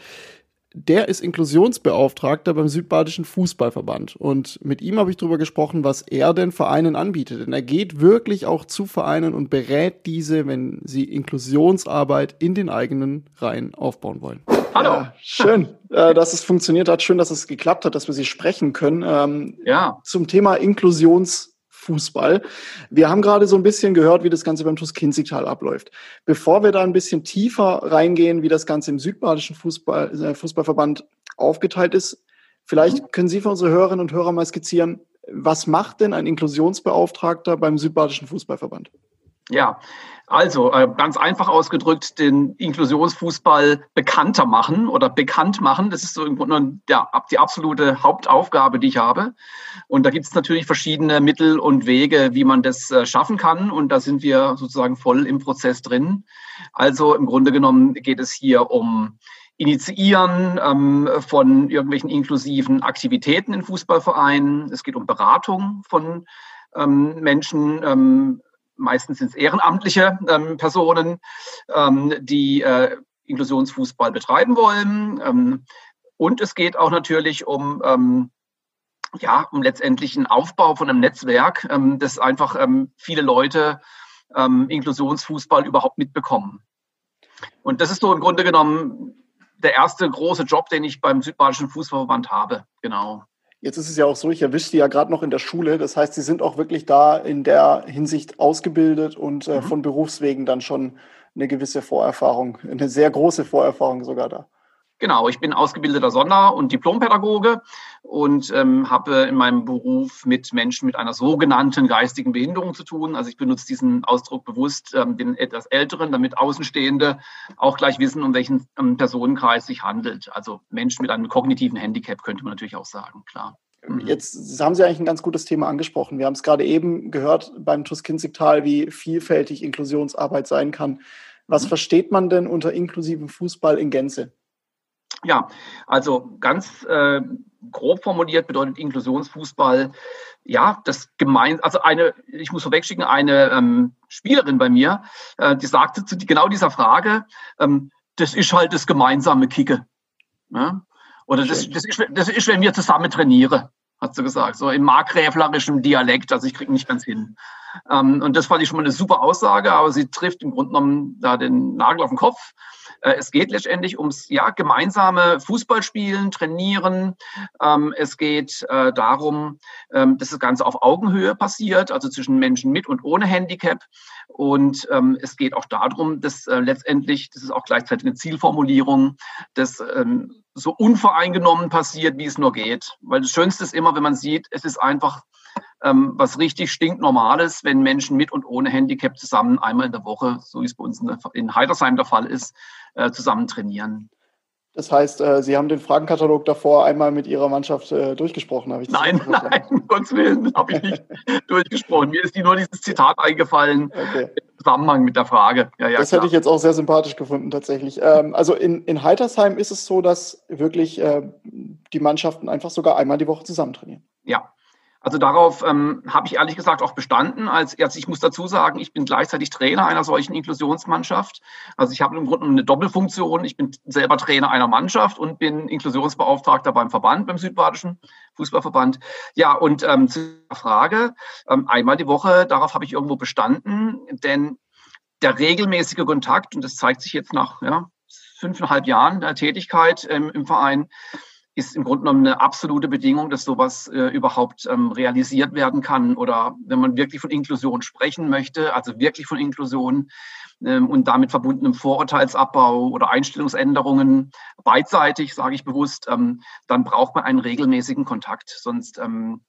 S1: der ist Inklusionsbeauftragter beim Südbadischen Fußballverband. Und mit ihm habe ich darüber gesprochen, was er den Vereinen anbietet. Denn er geht wirklich auch zu Vereinen und berät diese, wenn sie Inklusionsarbeit in den eigenen Reihen aufbauen wollen.
S4: Hallo. Ja,
S1: schön, äh, dass es funktioniert hat. Schön, dass es geklappt hat, dass wir Sie sprechen können. Ähm, ja. Zum Thema Inklusions Fußball. Wir haben gerade so ein bisschen gehört, wie das Ganze beim TuS Kinzigtal abläuft. Bevor wir da ein bisschen tiefer reingehen, wie das Ganze im südbadischen Fußball, äh, Fußballverband aufgeteilt ist, vielleicht mhm. können Sie für unsere Hörerinnen und Hörer mal skizzieren, was macht denn ein Inklusionsbeauftragter beim südbadischen Fußballverband?
S4: Ja, also äh, ganz einfach ausgedrückt, den Inklusionsfußball bekannter machen oder bekannt machen. Das ist so im Grunde der, die absolute Hauptaufgabe, die ich habe. Und da gibt es natürlich verschiedene Mittel und Wege, wie man das äh, schaffen kann. Und da sind wir sozusagen voll im Prozess drin. Also im Grunde genommen geht es hier um Initiieren ähm, von irgendwelchen inklusiven Aktivitäten in Fußballvereinen. Es geht um Beratung von ähm, Menschen, ähm, meistens sind es ehrenamtliche ähm, Personen, ähm, die äh, Inklusionsfußball betreiben wollen. Ähm, und es geht auch natürlich um, ähm, ja, um letztendlich einen Aufbau von einem Netzwerk, ähm, das einfach ähm, viele Leute Inklusionsfußball überhaupt mitbekommen. Und das ist so im Grunde genommen der erste große Job, den ich beim Südbadischen Fußballverband habe. Genau.
S1: Jetzt ist es ja auch so, ich erwische Sie ja gerade noch in der Schule. Das heißt, Sie sind auch wirklich da in der Hinsicht ausgebildet und äh, mhm. von Berufswegen dann schon eine gewisse Vorerfahrung, eine sehr große Vorerfahrung sogar da.
S4: Genau, ich bin ausgebildeter Sonder- und Diplompädagoge und ähm, habe in meinem Beruf mit Menschen mit einer sogenannten geistigen Behinderung zu tun. Also ich benutze diesen Ausdruck bewusst, ähm, den etwas Älteren, damit Außenstehende auch gleich wissen, um welchen ähm, Personenkreis sich handelt. Also Menschen mit einem kognitiven Handicap könnte man natürlich auch sagen, klar.
S1: Mhm. Jetzt haben Sie eigentlich ein ganz gutes Thema angesprochen. Wir haben es gerade eben gehört beim TUS Kinzigtal, wie vielfältig Inklusionsarbeit sein kann. Was mhm. versteht man denn unter inklusivem Fußball in Gänze?
S4: Ja, also ganz äh, grob formuliert bedeutet Inklusionsfußball, ja, das gemein, also eine, ich muss vorwegschicken, eine ähm, Spielerin bei mir, äh, die sagte zu genau dieser Frage, ähm, das ist halt das gemeinsame Kicke. Ja? Oder das, das, ist, das ist, wenn wir zusammen trainieren, hat sie gesagt, so im markgräflerischen Dialekt, also ich kriege nicht ganz hin. Ähm, und das fand ich schon mal eine super Aussage, aber sie trifft im Grunde genommen da den Nagel auf den Kopf. Äh, es geht letztendlich ums ja, gemeinsame Fußballspielen, Trainieren. Ähm, es geht äh, darum, ähm, dass das Ganze auf Augenhöhe passiert, also zwischen Menschen mit und ohne Handicap. Und ähm, es geht auch darum, dass äh, letztendlich, das ist auch gleichzeitig eine Zielformulierung, dass so unvoreingenommen passiert, wie es nur geht. Weil das Schönste ist immer, wenn man sieht, es ist einfach ähm, was richtig stinknormales, wenn Menschen mit und ohne Handicap zusammen einmal in der Woche, so wie es bei uns in, der, in Heidersheim der Fall ist, äh, zusammen trainieren.
S1: Das heißt, äh, Sie haben den Fragenkatalog davor einmal mit Ihrer Mannschaft äh, durchgesprochen, habe ich
S4: das Nein, nein, um Gottes Willen, [LAUGHS] habe ich nicht [LAUGHS] durchgesprochen. Mir ist nur dieses Zitat eingefallen okay. im Zusammenhang mit der Frage.
S1: Ja, ja, das klar. hätte ich jetzt auch sehr sympathisch gefunden, tatsächlich. Ähm, also in, in Heitersheim ist es so, dass wirklich äh, die Mannschaften einfach sogar einmal die Woche zusammen trainieren.
S4: Ja, also darauf ähm, habe ich ehrlich gesagt auch bestanden. Als, also ich muss dazu sagen, ich bin gleichzeitig Trainer einer solchen Inklusionsmannschaft. Also ich habe im Grunde eine Doppelfunktion. Ich bin selber Trainer einer Mannschaft und bin Inklusionsbeauftragter beim Verband, beim Südbadischen Fußballverband. Ja, und ähm, zur Frage, ähm, einmal die Woche, darauf habe ich irgendwo bestanden, denn der regelmäßige Kontakt, und das zeigt sich jetzt nach ja, fünfeinhalb Jahren der Tätigkeit ähm, im Verein, ist im Grunde genommen eine absolute Bedingung, dass sowas äh, überhaupt ähm, realisiert werden kann. Oder wenn man wirklich von Inklusion sprechen möchte, also wirklich von Inklusion ähm, und damit verbundenem Vorurteilsabbau oder Einstellungsänderungen, beidseitig, sage ich bewusst, ähm, dann braucht man einen regelmäßigen Kontakt, sonst ähm,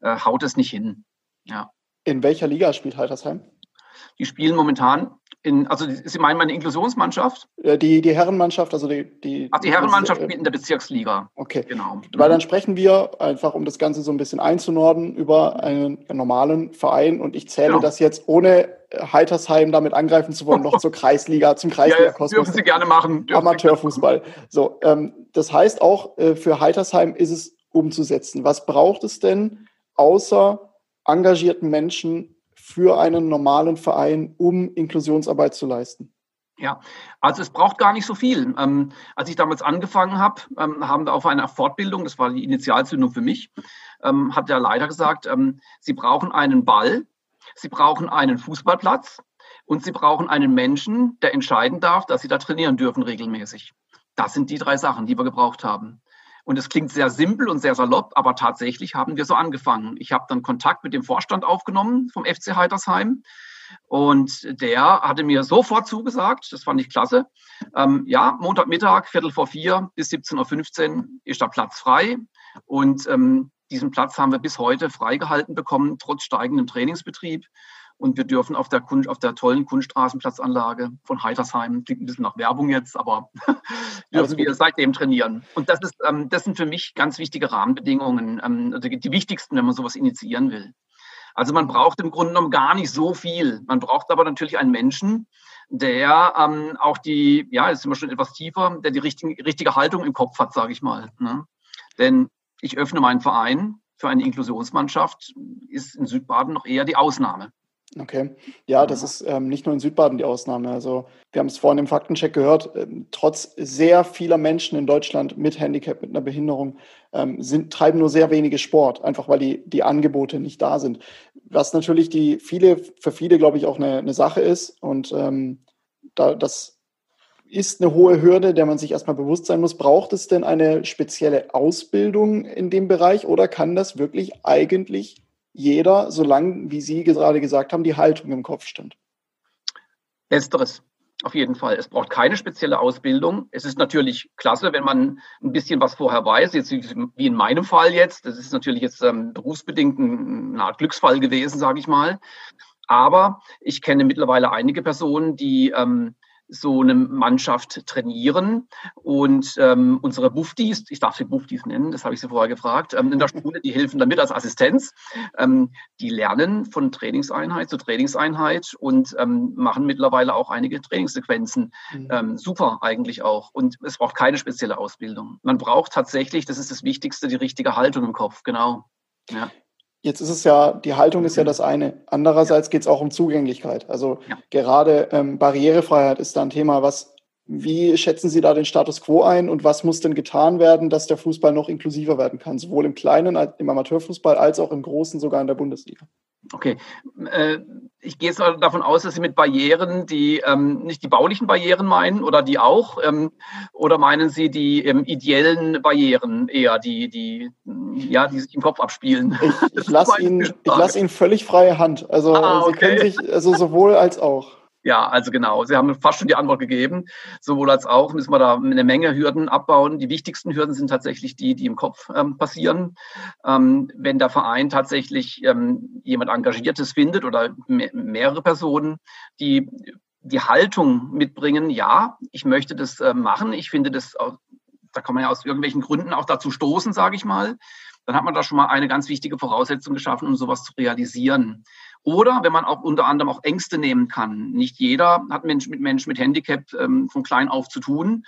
S4: äh, haut es nicht hin.
S1: Ja. In welcher Liga spielt Haltersheim?
S4: Die spielen momentan in, also Sie meinen meine Inklusionsmannschaft?
S1: Die, die Herrenmannschaft, also die,
S4: die. Ach, die Herrenmannschaft spielt in der Bezirksliga.
S1: Okay. Genau. Weil dann sprechen wir, einfach um das Ganze so ein bisschen einzunorden, über einen normalen Verein und ich zähle genau. das jetzt ohne Heitersheim damit angreifen zu wollen, noch [LAUGHS] zur Kreisliga, zum Kreisliga-Kosmos.
S4: Ja, dürfen Sie gerne machen.
S1: Amateurfußball. So, ähm, das heißt auch, äh, für Heitersheim ist es umzusetzen. Was braucht es denn außer engagierten Menschen für einen normalen Verein, um Inklusionsarbeit zu leisten?
S4: Ja, also es braucht gar nicht so viel. Ähm, als ich damals angefangen habe, ähm, haben wir auf einer Fortbildung, das war die Initialzündung für mich, ähm, hat der Leiter gesagt, ähm, Sie brauchen einen Ball, Sie brauchen einen Fußballplatz und Sie brauchen einen Menschen, der entscheiden darf, dass Sie da trainieren dürfen regelmäßig. Das sind die drei Sachen, die wir gebraucht haben. Und es klingt sehr simpel und sehr salopp, aber tatsächlich haben wir so angefangen. Ich habe dann Kontakt mit dem Vorstand aufgenommen vom FC Heitersheim. Und der hatte mir sofort zugesagt, das fand ich klasse. Ähm, ja, Montagmittag, Viertel vor vier bis 17.15 Uhr ist da Platz frei. Und ähm, diesen Platz haben wir bis heute freigehalten bekommen, trotz steigendem Trainingsbetrieb. Und wir dürfen auf der, Kun auf der tollen Kunststraßenplatzanlage von Heitersheim, klingt ein bisschen nach Werbung jetzt, aber dürfen wir seitdem trainieren. Und das, ist, ähm, das sind für mich ganz wichtige Rahmenbedingungen, ähm, also die wichtigsten, wenn man sowas initiieren will. Also man braucht im Grunde genommen gar nicht so viel. Man braucht aber natürlich einen Menschen, der ähm, auch die, ja, jetzt sind wir schon etwas tiefer, der die richtige, richtige Haltung im Kopf hat, sage ich mal. Ne? Denn ich öffne meinen Verein für eine Inklusionsmannschaft, ist in Südbaden noch eher die Ausnahme.
S1: Okay. Ja, das ist ähm, nicht nur in Südbaden die Ausnahme. Also wir haben es vorhin im Faktencheck gehört, ähm, trotz sehr vieler Menschen in Deutschland mit Handicap, mit einer Behinderung, ähm, sind, treiben nur sehr wenige Sport, einfach weil die, die Angebote nicht da sind. Was natürlich die viele, für viele, glaube ich, auch eine, eine Sache ist. Und ähm, da, das ist eine hohe Hürde, der man sich erstmal bewusst sein muss. Braucht es denn eine spezielle Ausbildung in dem Bereich oder kann das wirklich eigentlich jeder, solange, wie Sie gerade gesagt haben, die Haltung im Kopf stimmt.
S4: Letzteres, auf jeden Fall. Es braucht keine spezielle Ausbildung. Es ist natürlich klasse, wenn man ein bisschen was vorher weiß, jetzt wie in meinem Fall jetzt. Das ist natürlich jetzt ähm, berufsbedingt eine Art Glücksfall gewesen, sage ich mal. Aber ich kenne mittlerweile einige Personen, die ähm, so eine Mannschaft trainieren. Und ähm, unsere Buftis, ich darf sie Buftis nennen, das habe ich sie vorher gefragt, ähm, in der Schule, die helfen damit als Assistenz. Ähm, die lernen von Trainingseinheit zu Trainingseinheit und ähm, machen mittlerweile auch einige Trainingssequenzen. Mhm. Ähm, super eigentlich auch. Und es braucht keine spezielle Ausbildung. Man braucht tatsächlich, das ist das Wichtigste, die richtige Haltung im Kopf, genau.
S1: Ja. Jetzt ist es ja, die Haltung ist ja das eine. Andererseits geht es auch um Zugänglichkeit. Also ja. gerade ähm, Barrierefreiheit ist da ein Thema. Was, wie schätzen Sie da den Status quo ein und was muss denn getan werden, dass der Fußball noch inklusiver werden kann? Sowohl im kleinen, im Amateurfußball als auch im großen, sogar in der Bundesliga.
S4: Okay. Äh, ich gehe jetzt davon aus, dass Sie mit Barrieren die ähm, nicht die baulichen Barrieren meinen oder die auch, ähm, oder meinen Sie die ähm, ideellen Barrieren eher, die, die, ja, die sich im Kopf abspielen?
S1: Ich, ich lasse Ihnen, lass Ihnen völlig freie Hand. Also ah, okay. Sie können sich also sowohl als auch.
S4: Ja, also genau. Sie haben fast schon die Antwort gegeben. Sowohl als auch müssen wir da eine Menge Hürden abbauen. Die wichtigsten Hürden sind tatsächlich die, die im Kopf ähm, passieren. Ähm, wenn der Verein tatsächlich ähm, jemand Engagiertes findet oder me mehrere Personen, die die Haltung mitbringen, ja, ich möchte das äh, machen. Ich finde das, da kann man ja aus irgendwelchen Gründen auch dazu stoßen, sage ich mal. Dann hat man da schon mal eine ganz wichtige Voraussetzung geschaffen, um sowas zu realisieren. Oder wenn man auch unter anderem auch Ängste nehmen kann. Nicht jeder hat Mensch mit Menschen mit Handicap ähm, von klein auf zu tun.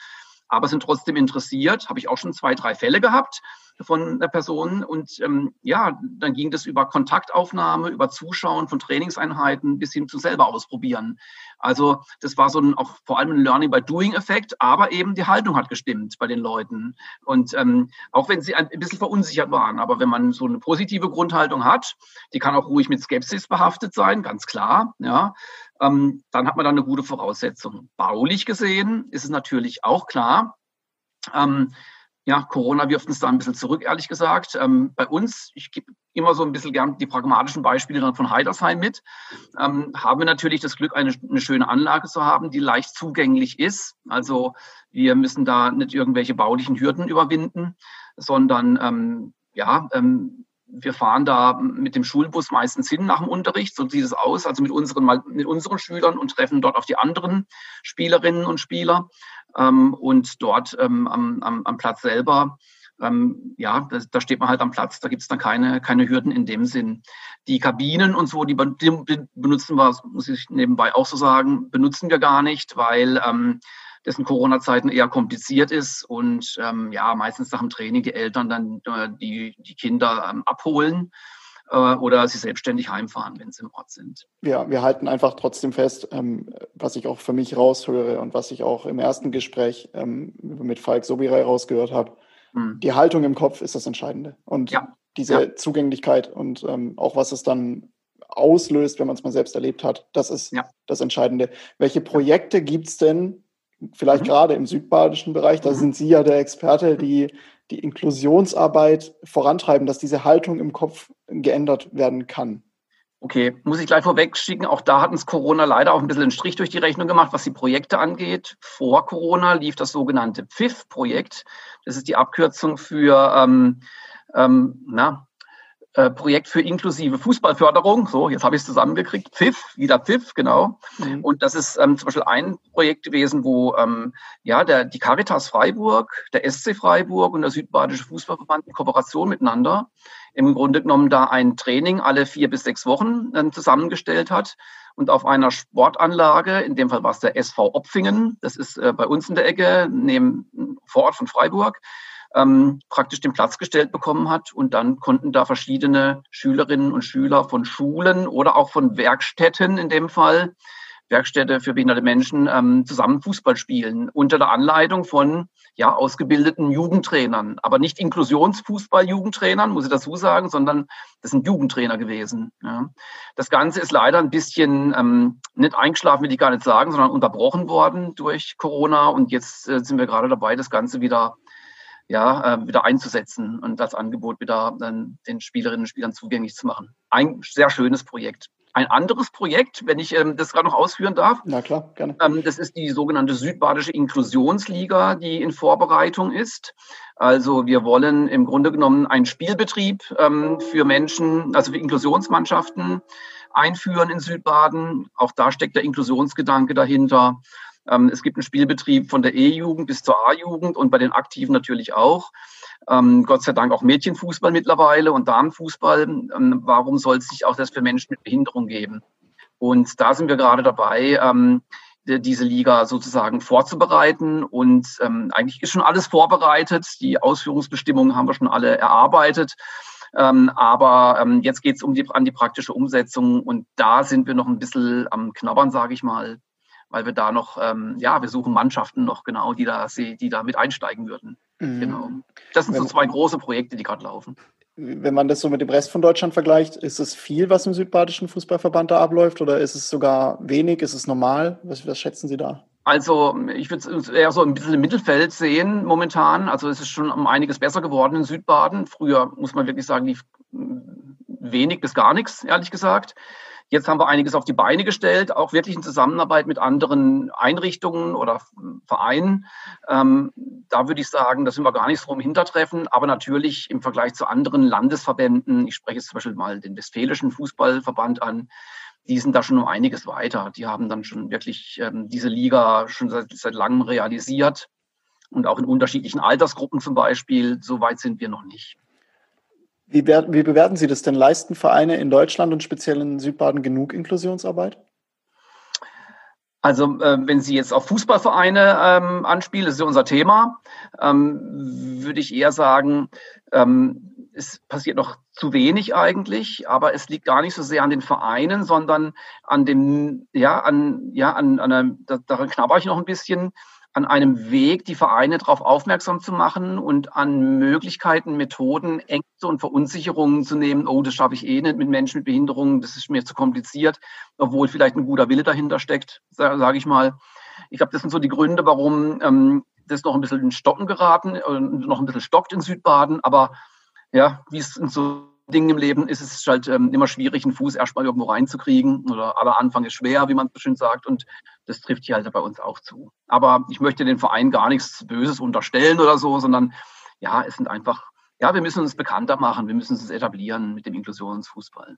S4: aber sind trotzdem interessiert. Habe ich auch schon zwei, drei Fälle gehabt von der Person. Und ähm, ja, dann ging das über Kontaktaufnahme, über Zuschauen von Trainingseinheiten bis hin zu selber ausprobieren. Also das war so ein auch vor allem ein Learning by Doing-Effekt, aber eben die Haltung hat gestimmt bei den Leuten. Und ähm, auch wenn sie ein bisschen verunsichert waren, aber wenn man so eine positive Grundhaltung hat, die kann auch ruhig mit Skepsis behaftet sein, ganz klar, ja, ähm, dann hat man dann eine gute Voraussetzung. Baulich gesehen ist es natürlich auch klar, ähm, ja, Corona wirft uns da ein bisschen zurück, ehrlich gesagt. Ähm, bei uns, ich gebe immer so ein bisschen gern die pragmatischen Beispiele dann von Heidersheim mit, ähm, haben wir natürlich das Glück, eine, eine schöne Anlage zu haben, die leicht zugänglich ist. Also wir müssen da nicht irgendwelche baulichen Hürden überwinden, sondern ähm, ja, ähm, wir fahren da mit dem Schulbus meistens hin nach dem Unterricht, so sieht es aus, also mit unseren, mit unseren Schülern und treffen dort auf die anderen Spielerinnen und Spieler. Ähm, und dort ähm, am, am, am Platz selber, ähm, ja, das, da steht man halt am Platz, da gibt es dann keine, keine Hürden in dem Sinn. Die Kabinen und so, die, die benutzen wir, muss ich nebenbei auch so sagen, benutzen wir gar nicht, weil ähm, das Corona-Zeiten eher kompliziert ist und ähm, ja, meistens nach dem Training die Eltern dann äh, die, die Kinder ähm, abholen oder sie selbstständig heimfahren, wenn sie im Ort sind.
S1: Ja, wir halten einfach trotzdem fest, ähm, was ich auch für mich raushöre und was ich auch im ersten Gespräch ähm, mit Falk Sobirei rausgehört habe. Mhm. Die Haltung im Kopf ist das Entscheidende. Und ja. diese ja. Zugänglichkeit und ähm, auch was es dann auslöst, wenn man es mal selbst erlebt hat, das ist ja. das Entscheidende. Welche Projekte gibt es denn, vielleicht mhm. gerade im südbadischen Bereich, da mhm. sind Sie ja der Experte, die die Inklusionsarbeit vorantreiben, dass diese Haltung im Kopf geändert werden kann.
S4: Okay, muss ich gleich vorweg schicken. Auch da hat uns Corona leider auch ein bisschen einen Strich durch die Rechnung gemacht, was die Projekte angeht. Vor Corona lief das sogenannte PFIF-Projekt. Das ist die Abkürzung für ähm, ähm, na, äh, Projekt für inklusive Fußballförderung. So, jetzt habe ich es zusammengekriegt. Pfiff, wieder Pfiff, genau. Mhm. Und das ist ähm, zum Beispiel ein Projekt gewesen, wo ähm, ja der, die Caritas Freiburg, der SC Freiburg und der Südbadische Fußballverband in Kooperation miteinander im Grunde genommen da ein Training alle vier bis sechs Wochen ähm, zusammengestellt hat und auf einer Sportanlage, in dem Fall war es der SV Opfingen, das ist äh, bei uns in der Ecke, neben vor Ort von Freiburg, ähm, praktisch den Platz gestellt bekommen hat. Und dann konnten da verschiedene Schülerinnen und Schüler von Schulen oder auch von Werkstätten in dem Fall, Werkstätte für behinderte Menschen, ähm, zusammen Fußball spielen unter der Anleitung von ja, ausgebildeten Jugendtrainern, aber nicht Inklusionsfußball-Jugendtrainern, muss ich dazu sagen, sondern das sind Jugendtrainer gewesen. Ja. Das Ganze ist leider ein bisschen ähm, nicht eingeschlafen, will ich gar nicht sagen, sondern unterbrochen worden durch Corona und jetzt äh, sind wir gerade dabei, das Ganze wieder ja, äh, wieder einzusetzen und das Angebot wieder dann den Spielerinnen und Spielern zugänglich zu machen. Ein sehr schönes Projekt. Ein anderes Projekt, wenn ich ähm, das gerade noch ausführen darf.
S1: Na klar, gerne.
S4: Ähm, das ist die sogenannte Südbadische Inklusionsliga, die in Vorbereitung ist. Also wir wollen im Grunde genommen einen Spielbetrieb ähm, für Menschen, also für Inklusionsmannschaften einführen in Südbaden. Auch da steckt der Inklusionsgedanke dahinter. Ähm, es gibt einen Spielbetrieb von der E-Jugend bis zur A-Jugend und bei den Aktiven natürlich auch. Ähm, Gott sei Dank auch Mädchenfußball mittlerweile und Damenfußball. Ähm, warum soll es nicht auch das für Menschen mit Behinderung geben? Und da sind wir gerade dabei, ähm, diese Liga sozusagen vorzubereiten. Und ähm, eigentlich ist schon alles vorbereitet. Die Ausführungsbestimmungen haben wir schon alle erarbeitet. Ähm, aber ähm, jetzt geht es um die, an die praktische Umsetzung und da sind wir noch ein bisschen am Knabbern, sage ich mal weil wir da noch, ähm, ja, wir suchen Mannschaften noch genau, die da, die da mit einsteigen würden. Mhm. Genau. Das sind so zwei große Projekte, die gerade laufen.
S1: Wenn man das so mit dem Rest von Deutschland vergleicht, ist es viel, was im südbadischen Fußballverband da abläuft oder ist es sogar wenig? Ist es normal? Was, was schätzen Sie da?
S4: Also ich würde es eher so ein bisschen im Mittelfeld sehen momentan. Also es ist schon um einiges besser geworden in Südbaden. Früher muss man wirklich sagen, lief wenig bis gar nichts, ehrlich gesagt. Jetzt haben wir einiges auf die Beine gestellt, auch wirklich in Zusammenarbeit mit anderen Einrichtungen oder Vereinen. Ähm, da würde ich sagen, da sind wir gar nicht so im Hintertreffen, aber natürlich im Vergleich zu anderen Landesverbänden, ich spreche jetzt zum Beispiel mal den Westfälischen Fußballverband an, die sind da schon um einiges weiter. Die haben dann schon wirklich ähm, diese Liga schon seit, seit langem realisiert und auch in unterschiedlichen Altersgruppen zum Beispiel. So weit sind wir noch nicht.
S1: Wie, wie bewerten Sie das denn? Leisten Vereine in Deutschland und speziell in Südbaden genug Inklusionsarbeit?
S4: Also äh, wenn Sie jetzt auf Fußballvereine ähm, anspielen, das ist ja unser Thema, ähm, würde ich eher sagen, ähm, es passiert noch zu wenig eigentlich, aber es liegt gar nicht so sehr an den Vereinen, sondern an dem, ja, an, ja, an, an einem, da, daran knabber ich noch ein bisschen, an einem Weg, die Vereine darauf aufmerksam zu machen und an Möglichkeiten, Methoden, Ängste und Verunsicherungen zu nehmen. Oh, das schaffe ich eh nicht mit Menschen mit Behinderungen, das ist mir zu kompliziert, obwohl vielleicht ein guter Wille dahinter steckt, sage ich mal. Ich glaube, das sind so die Gründe, warum ähm, das noch ein bisschen in Stocken geraten, äh, noch ein bisschen stockt in Südbaden. Aber ja, wie es in so Dingen im Leben ist es halt ähm, immer schwierig, einen Fuß erstmal irgendwo reinzukriegen. Oder aller Anfang ist schwer, wie man es bestimmt sagt. Und das trifft hier halt bei uns auch zu. Aber ich möchte den Verein gar nichts Böses unterstellen oder so, sondern ja, es sind einfach, ja, wir müssen uns bekannter machen, wir müssen uns etablieren mit dem Inklusionsfußball.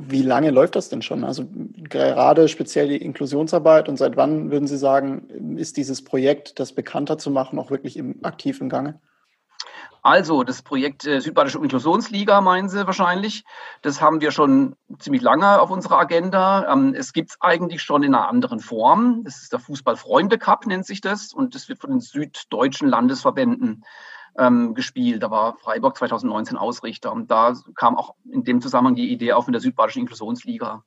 S1: Wie lange läuft das denn schon? Also gerade speziell die Inklusionsarbeit und seit wann würden Sie sagen, ist dieses Projekt, das bekannter zu machen, auch wirklich im, aktiv im Gange?
S4: Also das Projekt äh, Südbadische Inklusionsliga meinen Sie wahrscheinlich. Das haben wir schon ziemlich lange auf unserer Agenda. Ähm, es gibt es eigentlich schon in einer anderen Form. Das ist der Fußballfreunde Cup, nennt sich das. Und das wird von den süddeutschen Landesverbänden ähm, gespielt. Da war Freiburg 2019 Ausrichter. Und da kam auch in dem Zusammenhang die Idee auf mit der Südbadischen Inklusionsliga.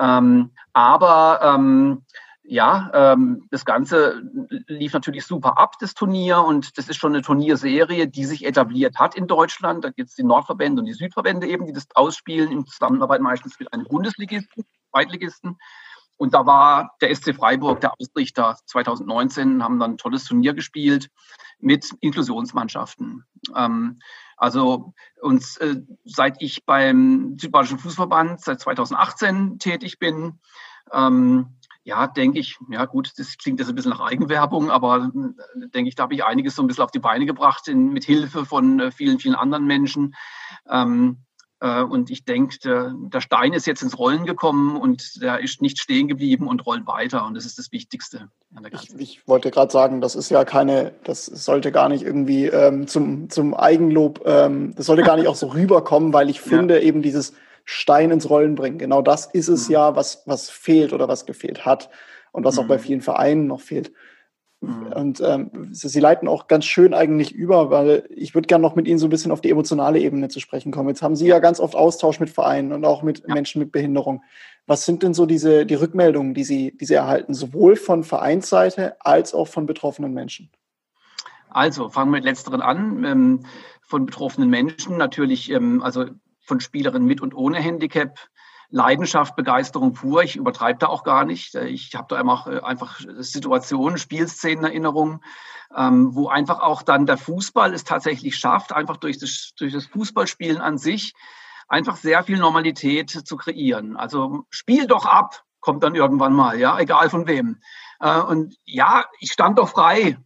S4: Ähm, aber ähm, ja, ähm, das Ganze lief natürlich super ab, das Turnier. Und das ist schon eine Turnierserie, die sich etabliert hat in Deutschland. Da gibt es die Nordverbände und die Südverbände eben, die das ausspielen in Zusammenarbeit meistens mit einem Bundesligisten, Zweitligisten. Und da war der SC Freiburg der Ausrichter 2019, haben dann ein tolles Turnier gespielt mit Inklusionsmannschaften. Ähm, also uns, äh, seit ich beim Südbadischen Fußverband seit 2018 tätig bin, ähm, ja, denke ich, ja gut, das klingt jetzt ein bisschen nach Eigenwerbung, aber äh, denke ich, da habe ich einiges so ein bisschen auf die Beine gebracht in, mit Hilfe von äh, vielen, vielen anderen Menschen. Ähm, äh, und ich denke, der, der, Stein ist jetzt ins Rollen gekommen und der ist nicht stehen geblieben und rollt weiter. Und das ist das Wichtigste.
S1: Ich, ich, wollte gerade sagen, das ist ja keine, das sollte gar nicht irgendwie ähm, zum, zum Eigenlob, ähm, das sollte gar nicht auch so rüberkommen, weil ich finde ja. eben dieses Stein ins Rollen bringen. Genau das ist es mhm. ja, was, was fehlt oder was gefehlt hat und was mhm. auch bei mhm. vielen Vereinen noch fehlt. Mhm. Und ähm, sie leiten auch ganz schön eigentlich über, weil ich würde gerne noch mit Ihnen so ein bisschen auf die emotionale Ebene zu sprechen kommen. Jetzt haben Sie ja ganz oft Austausch mit Vereinen und auch mit ja. Menschen mit Behinderung. Was sind denn so diese die Rückmeldungen, die Sie, die Sie erhalten, sowohl von Vereinsseite als auch von betroffenen Menschen?
S4: Also fangen wir mit letzteren an. Ähm, von betroffenen Menschen natürlich, ähm, also von Spielerinnen mit und ohne Handicap. Leidenschaft, Begeisterung pur. Ich übertreibe da auch gar nicht. Ich habe da einfach, äh, einfach Situationen, Spielszenen, Erinnerungen, ähm, wo einfach auch dann der Fußball es tatsächlich schafft, einfach durch das, durch das Fußballspielen an sich einfach sehr viel Normalität zu kreieren. Also spiel doch ab, kommt dann irgendwann mal, ja, egal von wem. Äh, und ja, ich stand doch frei.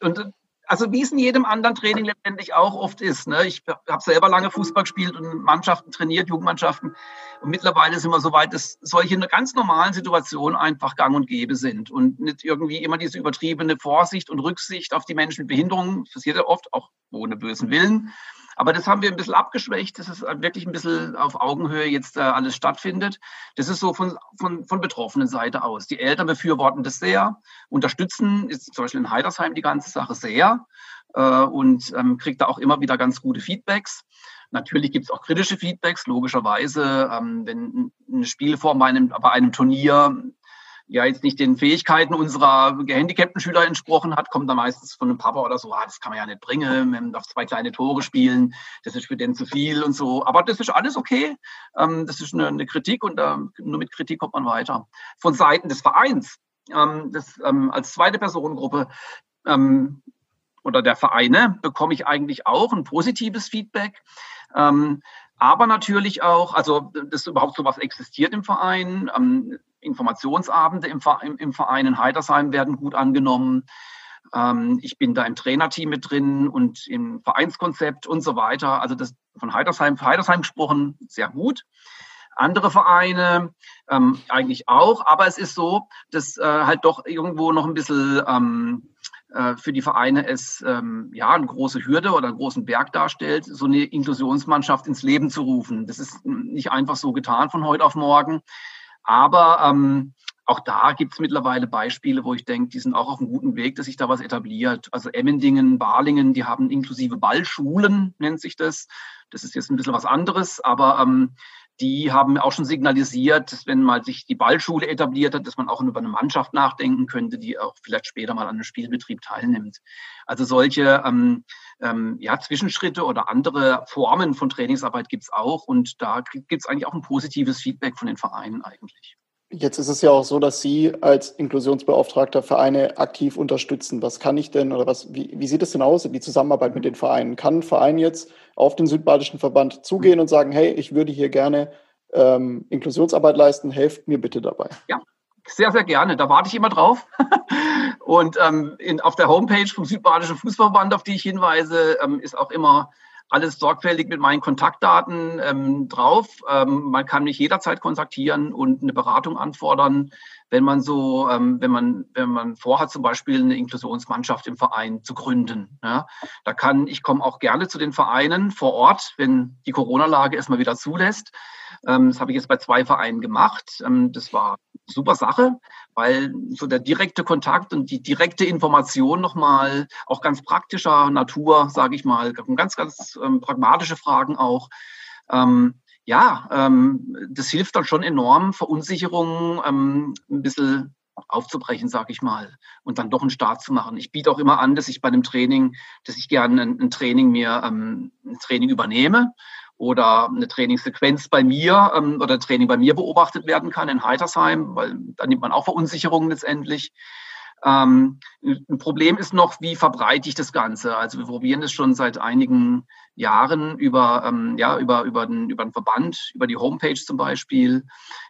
S4: Und also wie es in jedem anderen Training letztendlich auch oft ist. Ne? Ich habe selber lange Fußball gespielt und Mannschaften trainiert, Jugendmannschaften. Und mittlerweile sind wir so weit, dass solche ganz normalen Situation einfach gang und gäbe sind und nicht irgendwie immer diese übertriebene Vorsicht und Rücksicht auf die Menschen mit Behinderungen. Das passiert ja oft auch ohne bösen Willen. Aber das haben wir ein bisschen abgeschwächt, dass es wirklich ein bisschen auf Augenhöhe jetzt äh, alles stattfindet. Das ist so von, von, von betroffenen Seite aus. Die Eltern befürworten das sehr, unterstützen ist zum Beispiel in Heidersheim die ganze Sache sehr äh, und ähm, kriegt da auch immer wieder ganz gute Feedbacks. Natürlich gibt es auch kritische Feedbacks, logischerweise. Ähm, wenn eine Spielform bei einem, bei einem Turnier ja jetzt nicht den Fähigkeiten unserer gehandicapten Schüler entsprochen hat, kommt dann meistens von einem Papa oder so, ah, das kann man ja nicht bringen, man darf zwei kleine Tore spielen, das ist für den zu viel und so. Aber das ist alles okay. Ähm, das ist eine, eine Kritik und äh, nur mit Kritik kommt man weiter. Von Seiten des Vereins, ähm, das, ähm, als zweite Personengruppe, ähm, oder der Vereine bekomme ich eigentlich auch ein positives Feedback. Ähm, aber natürlich auch, also dass überhaupt sowas existiert im Verein. Informationsabende im, im, im, Verein in Heidersheim werden gut angenommen. Ähm, ich bin da im Trainerteam mit drin und im Vereinskonzept und so weiter. Also das von Heidersheim Heidersheim gesprochen, sehr gut. Andere Vereine ähm, eigentlich auch, aber es ist so, dass äh, halt doch irgendwo noch ein bisschen ähm, äh, für die Vereine es ähm, ja eine große Hürde oder einen großen Berg darstellt, so eine Inklusionsmannschaft ins Leben zu rufen. Das ist nicht einfach so getan von heute auf morgen. Aber ähm, auch da gibt es mittlerweile Beispiele, wo ich denke, die sind auch auf einem guten Weg, dass sich da was etabliert. Also Emmendingen, Balingen, die haben inklusive Ballschulen, nennt sich das. Das ist jetzt ein bisschen was anderes, aber ähm, die haben auch schon signalisiert, dass wenn mal sich die Ballschule etabliert hat, dass man auch über eine Mannschaft nachdenken könnte, die auch vielleicht später mal an einem Spielbetrieb teilnimmt. Also solche ähm, ähm, ja, Zwischenschritte oder andere Formen von Trainingsarbeit gibt es auch und da gibt es eigentlich auch ein positives Feedback von den Vereinen eigentlich.
S1: Jetzt ist es ja auch so, dass Sie als Inklusionsbeauftragter Vereine aktiv unterstützen. Was kann ich denn oder was, wie, wie sieht es denn aus, die Zusammenarbeit mit den Vereinen? Kann ein Verein jetzt auf den Südbadischen Verband zugehen und sagen, hey, ich würde hier gerne ähm, Inklusionsarbeit leisten, helft mir bitte dabei?
S4: Ja, sehr, sehr gerne. Da warte ich immer drauf. [LAUGHS] und ähm, in, auf der Homepage vom Südbadischen Fußballverband, auf die ich hinweise, ähm, ist auch immer alles sorgfältig mit meinen Kontaktdaten ähm, drauf. Ähm, man kann mich jederzeit kontaktieren und eine Beratung anfordern, wenn man so, ähm, wenn man, wenn man vorhat, zum Beispiel eine Inklusionsmannschaft im Verein zu gründen. Ja. Da kann, ich komme auch gerne zu den Vereinen vor Ort, wenn die Corona-Lage es mal wieder zulässt. Ähm, das habe ich jetzt bei zwei Vereinen gemacht. Ähm, das war super Sache, weil so der direkte Kontakt und die direkte Information nochmal, auch ganz praktischer Natur, sage ich mal, ganz, ganz ähm, pragmatische Fragen auch. Ähm, ja, ähm, das hilft dann schon enorm, Verunsicherungen ähm, ein bisschen aufzubrechen, sage ich mal, und dann doch einen Start zu machen. Ich biete auch immer an, dass ich bei einem Training, dass ich gerne ein, ein Training mir ähm, ein Training übernehme oder eine Trainingssequenz bei mir ähm, oder Training bei mir beobachtet werden kann in Heitersheim, weil da nimmt man auch Verunsicherungen letztendlich. Ähm, ein Problem ist noch, wie verbreite ich das Ganze? Also wir probieren das schon seit einigen Jahren über, ähm, ja, über, über, den, über den Verband, über die Homepage zum Beispiel.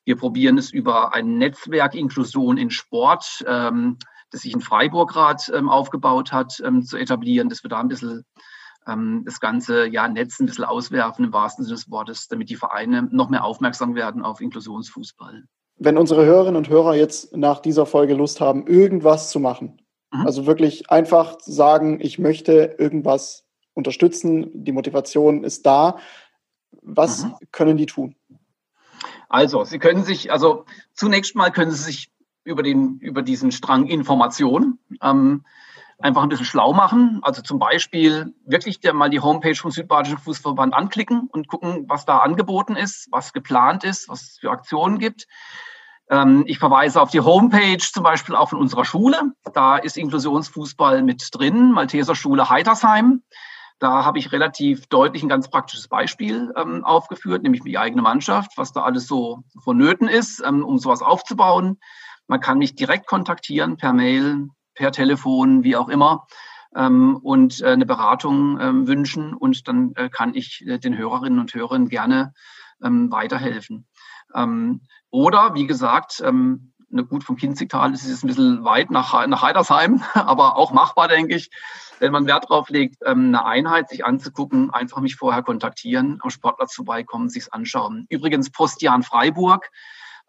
S4: Wir probieren es über ein Netzwerk Inklusion in Sport, ähm, das sich in Freiburg gerade ähm, aufgebaut hat, ähm, zu etablieren, dass wir da ein bisschen ähm, das ganze ja, Netz ein bisschen auswerfen im wahrsten Sinne des Wortes, damit die Vereine noch mehr aufmerksam werden auf Inklusionsfußball.
S1: Wenn unsere Hörerinnen und Hörer jetzt nach dieser Folge Lust haben, irgendwas zu machen, mhm. also wirklich einfach sagen, ich möchte irgendwas unterstützen, die Motivation ist da, was mhm. können die tun?
S4: Also, Sie können sich, also zunächst mal können Sie sich über, den, über diesen Strang Information ähm, einfach ein bisschen schlau machen. Also zum Beispiel wirklich der, mal die Homepage vom Südbadischen Fußballverband anklicken und gucken, was da angeboten ist, was geplant ist, was es für Aktionen gibt. Ähm, ich verweise auf die Homepage zum Beispiel auch von unserer Schule. Da ist Inklusionsfußball mit drin, Malteser Schule Heitersheim. Da habe ich relativ deutlich ein ganz praktisches Beispiel ähm, aufgeführt, nämlich die eigene Mannschaft, was da alles so vonnöten ist, ähm, um sowas aufzubauen. Man kann mich direkt kontaktieren per Mail, per Telefon, wie auch immer, ähm, und äh, eine Beratung ähm, wünschen. Und dann äh, kann ich äh, den Hörerinnen und Hörern gerne ähm, weiterhelfen. Oder, wie gesagt, ähm, eine gut vom Kinzigtal ist es ein bisschen weit nach, nach Heidersheim, [LAUGHS] aber auch machbar, denke ich. Wenn man Wert drauf legt, ähm, eine Einheit sich anzugucken, einfach mich vorher kontaktieren, am Sportplatz vorbeikommen, sich's anschauen. Übrigens Postian Freiburg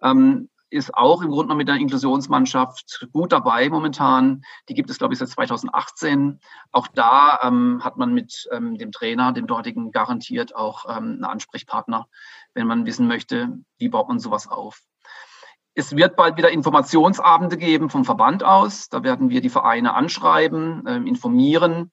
S4: ähm, ist auch im Grunde mit der Inklusionsmannschaft gut dabei momentan. Die gibt es, glaube ich, seit 2018. Auch da ähm, hat man mit ähm, dem Trainer, dem dortigen, garantiert auch ähm, einen Ansprechpartner, wenn man wissen möchte, wie baut man sowas auf. Es wird bald wieder Informationsabende geben vom Verband aus. Da werden wir die Vereine anschreiben, äh, informieren.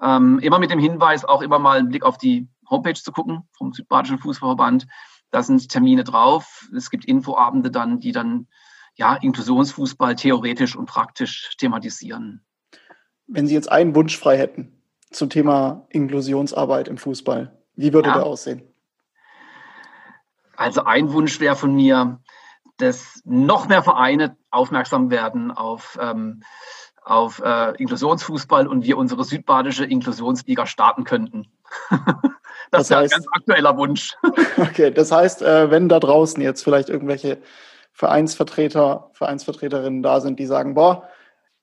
S4: Ähm, immer mit dem Hinweis, auch immer mal einen Blick auf die Homepage zu gucken vom Südbadischen Fußballverband da sind Termine drauf. Es gibt Infoabende dann, die dann ja Inklusionsfußball theoretisch und praktisch thematisieren.
S1: Wenn Sie jetzt einen Wunsch frei hätten zum Thema Inklusionsarbeit im Fußball, wie würde ja. der aussehen?
S4: Also ein Wunsch wäre von mir, dass noch mehr Vereine aufmerksam werden auf, ähm, auf äh, Inklusionsfußball und wir unsere südbadische Inklusionsliga starten könnten. [LAUGHS] Das, das heißt, ist ein ganz aktueller Wunsch. [LAUGHS]
S1: Okay, das heißt, äh, wenn da draußen jetzt vielleicht irgendwelche Vereinsvertreter, Vereinsvertreterinnen da sind, die sagen, boah,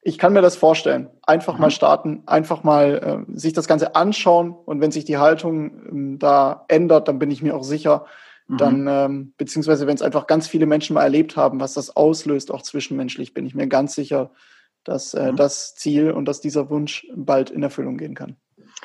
S1: ich kann mir das vorstellen. Einfach mhm. mal starten, einfach mal äh, sich das Ganze anschauen und wenn sich die Haltung ähm, da ändert, dann bin ich mir auch sicher, mhm. dann, ähm, beziehungsweise wenn es einfach ganz viele Menschen mal erlebt haben, was das auslöst, auch zwischenmenschlich, bin ich mir ganz sicher, dass äh, mhm. das Ziel und dass dieser Wunsch bald in Erfüllung gehen kann.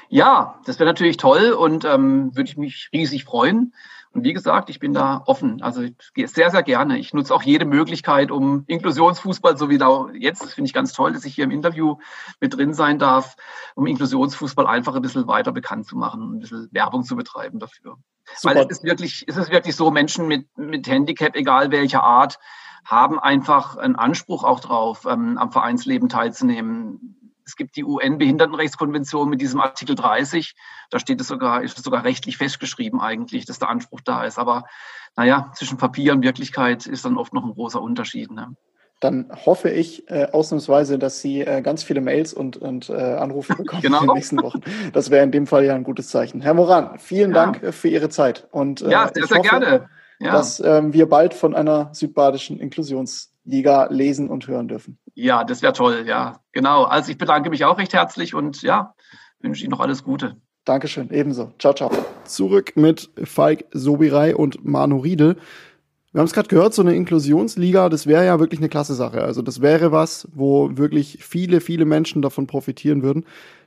S4: Ja, das wäre natürlich toll und ähm, würde ich mich riesig freuen. Und wie gesagt, ich bin da offen. Also ich gehe sehr, sehr gerne. Ich nutze auch jede Möglichkeit, um Inklusionsfußball, so wie da jetzt, das finde ich ganz toll, dass ich hier im Interview mit drin sein darf, um Inklusionsfußball einfach ein bisschen weiter bekannt zu machen, ein bisschen Werbung zu betreiben dafür. Super. Weil es ist wirklich, es ist wirklich so, Menschen mit, mit Handicap, egal welcher Art, haben einfach einen Anspruch auch drauf, ähm, am Vereinsleben teilzunehmen es gibt die UN-Behindertenrechtskonvention mit diesem Artikel 30. Da steht es sogar, ist es sogar rechtlich festgeschrieben eigentlich, dass der Anspruch da ist. Aber naja, zwischen Papier und Wirklichkeit ist dann oft noch ein großer Unterschied. Ne?
S1: Dann hoffe ich äh, ausnahmsweise, dass Sie äh, ganz viele Mails und, und äh, Anrufe [LAUGHS] bekommen
S4: genau.
S1: in den nächsten Wochen. Das wäre in dem Fall ja ein gutes Zeichen. Herr Moran, vielen ja. Dank für Ihre Zeit. Und,
S4: äh, ja, sehr, sehr hoffe, gerne.
S1: Ja. Dass ähm, wir bald von einer südbadischen Inklusionsliga lesen und hören dürfen.
S4: Ja, das wäre toll, ja. Genau. Also ich bedanke mich auch recht herzlich und ja, wünsche Ihnen noch alles Gute.
S1: Dankeschön, ebenso. Ciao, ciao. Zurück mit Falk Sobirei und Manu Riedel. Wir haben es gerade gehört, so eine Inklusionsliga, das wäre ja wirklich eine klasse Sache. Also das wäre was, wo wirklich viele, viele Menschen davon profitieren würden.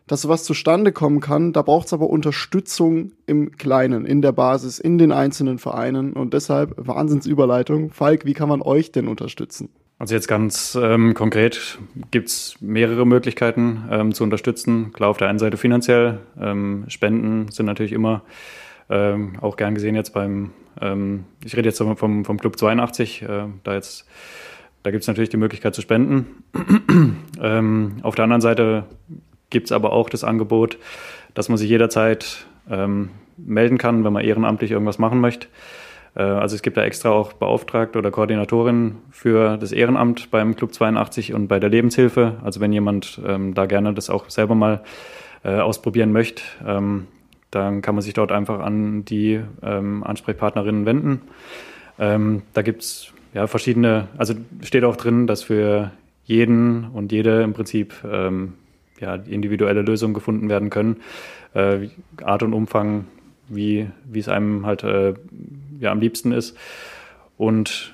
S1: Dass sowas zustande kommen kann, da braucht es aber Unterstützung im Kleinen, in der Basis, in den einzelnen Vereinen. Und deshalb Wahnsinnsüberleitung. Falk, wie kann man euch denn unterstützen?
S3: Also jetzt ganz ähm, konkret gibt es mehrere Möglichkeiten ähm, zu unterstützen. Klar, auf der einen Seite finanziell. Ähm, Spenden sind natürlich immer ähm, auch gern gesehen jetzt beim, ähm, ich rede jetzt vom, vom Club 82, äh, da jetzt, da gibt es natürlich die Möglichkeit zu spenden. [CLEARS THROAT] Ähm, auf der anderen Seite gibt es aber auch das Angebot, dass man sich jederzeit melden kann, wenn man ehrenamtlich irgendwas machen möchte. Äh, also es gibt da extra auch Beauftragte oder Koordinatorin für das Ehrenamt beim Club 82 und bei der Lebenshilfe. Also wenn jemand ähm, da gerne das auch selber mal äh, ausprobieren möchte, ähm, dann kann man sich dort einfach an die ähm, Ansprechpartnerinnen wenden. Ähm, da gibt es ja verschiedene, also steht auch drin, dass für jeden und jede im Prinzip ähm, ja, individuelle Lösungen gefunden werden können. Äh, Art und Umfang, wie, wie es einem halt äh, ja, am liebsten ist. Und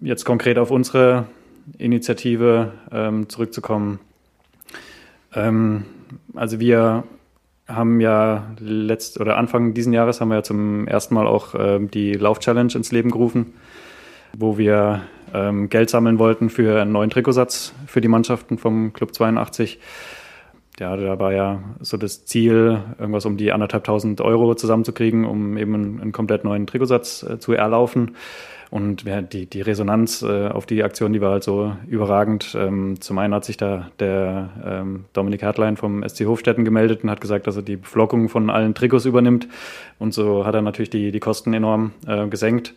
S3: jetzt konkret auf unsere Initiative ähm, zurückzukommen. Ähm, also wir haben ja letzt oder Anfang diesen Jahres haben wir ja zum ersten Mal auch ähm, die Lauf-Challenge ins Leben gerufen, wo wir ähm, Geld sammeln wollten für einen neuen Trikotsatz für die Mannschaften vom Club 82 ja, da war ja so das Ziel, irgendwas um die anderthalbtausend Euro zusammenzukriegen, um eben einen, einen komplett neuen Trikotsatz äh, zu erlaufen. Und ja, die, die Resonanz äh, auf die Aktion, die war halt so überragend. Ähm, zum einen hat sich da der ähm, Dominik Hartlein vom SC Hofstetten gemeldet und hat gesagt, dass er die Beflockung von allen Trikots übernimmt. Und so hat er natürlich die, die Kosten enorm äh, gesenkt.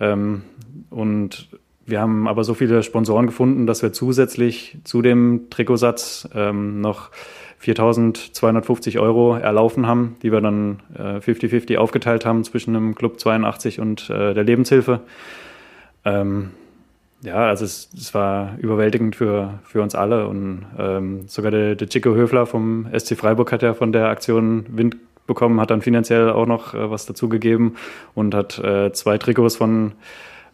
S3: Ähm, und wir haben aber so viele Sponsoren gefunden, dass wir zusätzlich zu dem Trikotsatz ähm, noch 4.250 Euro erlaufen haben, die wir dann 50-50 äh, aufgeteilt haben zwischen dem Club 82 und äh, der Lebenshilfe. Ähm, ja, also es, es, war überwältigend für, für uns alle und ähm, sogar der, der Chico Höfler vom SC Freiburg hat ja von der Aktion Wind bekommen, hat dann finanziell auch noch äh, was dazugegeben und hat äh, zwei Trikots von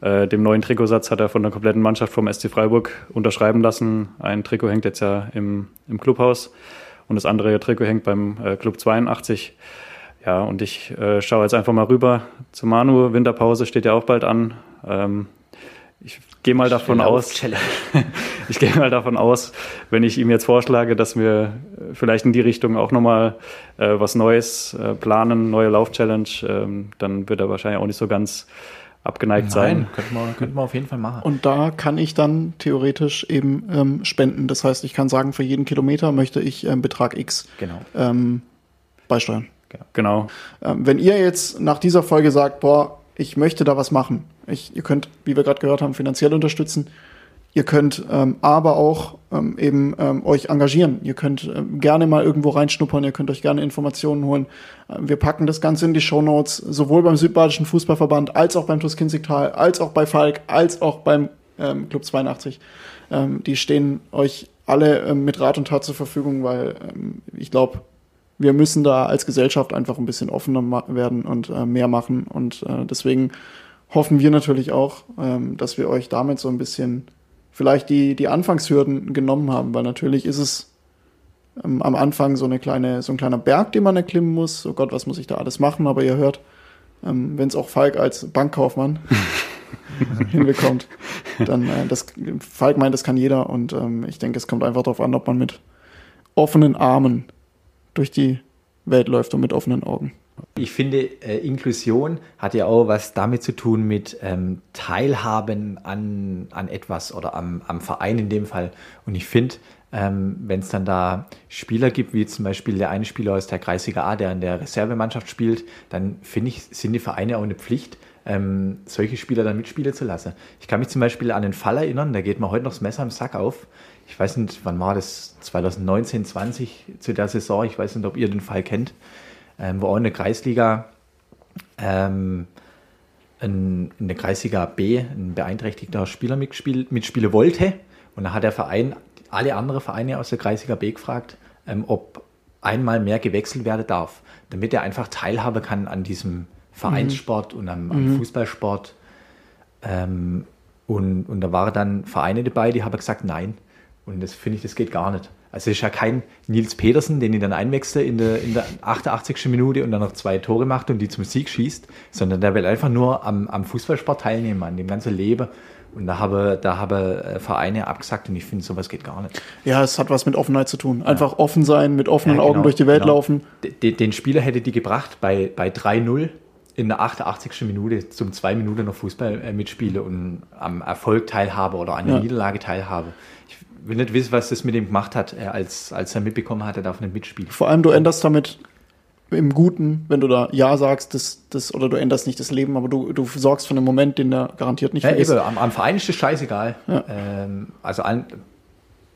S3: äh, dem neuen Trikotsatz hat er von der kompletten Mannschaft vom SC Freiburg unterschreiben lassen. Ein Trikot hängt jetzt ja im, im Clubhaus und das andere Trikot hängt beim äh, Club 82. Ja, und ich äh, schaue jetzt einfach mal rüber zu Manu. Winterpause steht ja auch bald an. Ähm, ich gehe mal davon aus, [LAUGHS] ich gehe mal davon aus, wenn ich ihm jetzt vorschlage, dass wir vielleicht in die Richtung auch nochmal äh, was Neues äh, planen, neue Lauf-Challenge, ähm, dann wird er wahrscheinlich auch nicht so ganz abgeneigt Nein, sein.
S2: Könnte man, könnte man auf jeden Fall machen.
S1: Und da kann ich dann theoretisch eben ähm, spenden. Das heißt, ich kann sagen, für jeden Kilometer möchte ich ähm, Betrag X
S2: genau.
S1: ähm, beisteuern.
S3: Genau. genau.
S1: Ähm, wenn ihr jetzt nach dieser Folge sagt, boah, ich möchte da was machen, ich, ihr könnt, wie wir gerade gehört haben, finanziell unterstützen, Ihr könnt ähm, aber auch ähm, eben ähm, euch engagieren. Ihr könnt ähm, gerne mal irgendwo reinschnuppern. Ihr könnt euch gerne Informationen holen. Äh, wir packen das Ganze in die Show Notes, sowohl beim Südbadischen Fußballverband als auch beim TuS Kinzigtal, als auch bei Falk, als auch beim ähm, Club 82. Ähm, die stehen euch alle ähm, mit Rat und Tat zur Verfügung, weil ähm, ich glaube, wir müssen da als Gesellschaft einfach ein bisschen offener werden und äh, mehr machen. Und äh, deswegen hoffen wir natürlich auch, ähm, dass wir euch damit so ein bisschen vielleicht die, die Anfangshürden genommen haben, weil natürlich ist es ähm, am Anfang so eine kleine, so ein kleiner Berg, den man erklimmen muss. Oh Gott, was muss ich da alles machen? Aber ihr hört, ähm, wenn es auch Falk als Bankkaufmann [LAUGHS] hinbekommt, dann äh, das Falk meint, das kann jeder und ähm, ich denke, es kommt einfach darauf an, ob man mit offenen Armen durch die Welt läuft und mit offenen Augen.
S2: Ich finde, äh, Inklusion hat ja auch was damit zu tun mit ähm, Teilhaben an, an etwas oder am, am Verein in dem Fall. Und ich finde, ähm, wenn es dann da Spieler gibt, wie zum Beispiel der eine Spieler aus der Kreisliga A, der in der Reservemannschaft spielt, dann finde ich, sind die Vereine auch eine Pflicht, ähm, solche Spieler dann mitspielen zu lassen. Ich kann mich zum Beispiel an den Fall erinnern, da geht mir heute noch das Messer im Sack auf. Ich weiß nicht, wann war das? 2019, 20 zu der Saison. Ich weiß nicht, ob ihr den Fall kennt, ähm, wo auch in der Kreisliga ähm, in, in der Kreisliga B ein beeinträchtigter Spieler mitspiel, mitspielen wollte. Und da hat der Verein alle anderen Vereine aus der Kreisliga B gefragt, ähm, ob einmal mehr gewechselt werden darf, damit er einfach teilhaben kann an diesem Vereinssport mhm. und am, am mhm. Fußballsport. Ähm, und, und da waren dann Vereine dabei, die haben gesagt, nein. Und das finde ich, das geht gar nicht. Also es ist ja kein Nils Petersen, den ich dann einwechsle in der, in der 88. Minute und dann noch zwei Tore macht und die zum Sieg schießt, sondern der will einfach nur am, am Fußballsport teilnehmen, an dem ganzen Leben. Und da habe, da habe äh, Vereine abgesagt und ich finde, sowas geht gar nicht.
S1: Ja, es hat was mit Offenheit zu tun. Einfach ja. offen sein, mit offenen ja, genau, Augen durch die Welt genau. laufen.
S2: Den, den Spieler hätte die gebracht bei, bei 3-0 in der 88. Minute zum zwei Minuten noch Fußball äh, mitspiele und am Erfolg teilhabe oder an der ja. Niederlage teilhabe. Ich will nicht wissen, was das mit ihm gemacht hat, äh, als, als er mitbekommen hat, er darf nicht mitspielen.
S1: Vor allem, du änderst damit im Guten, wenn du da Ja sagst, das, das, oder du änderst nicht das Leben, aber du, du sorgst für einen Moment, den er garantiert nicht
S2: ja, vergisst. Eben, am, am Verein ist das scheißegal. Ja. Ähm, also an,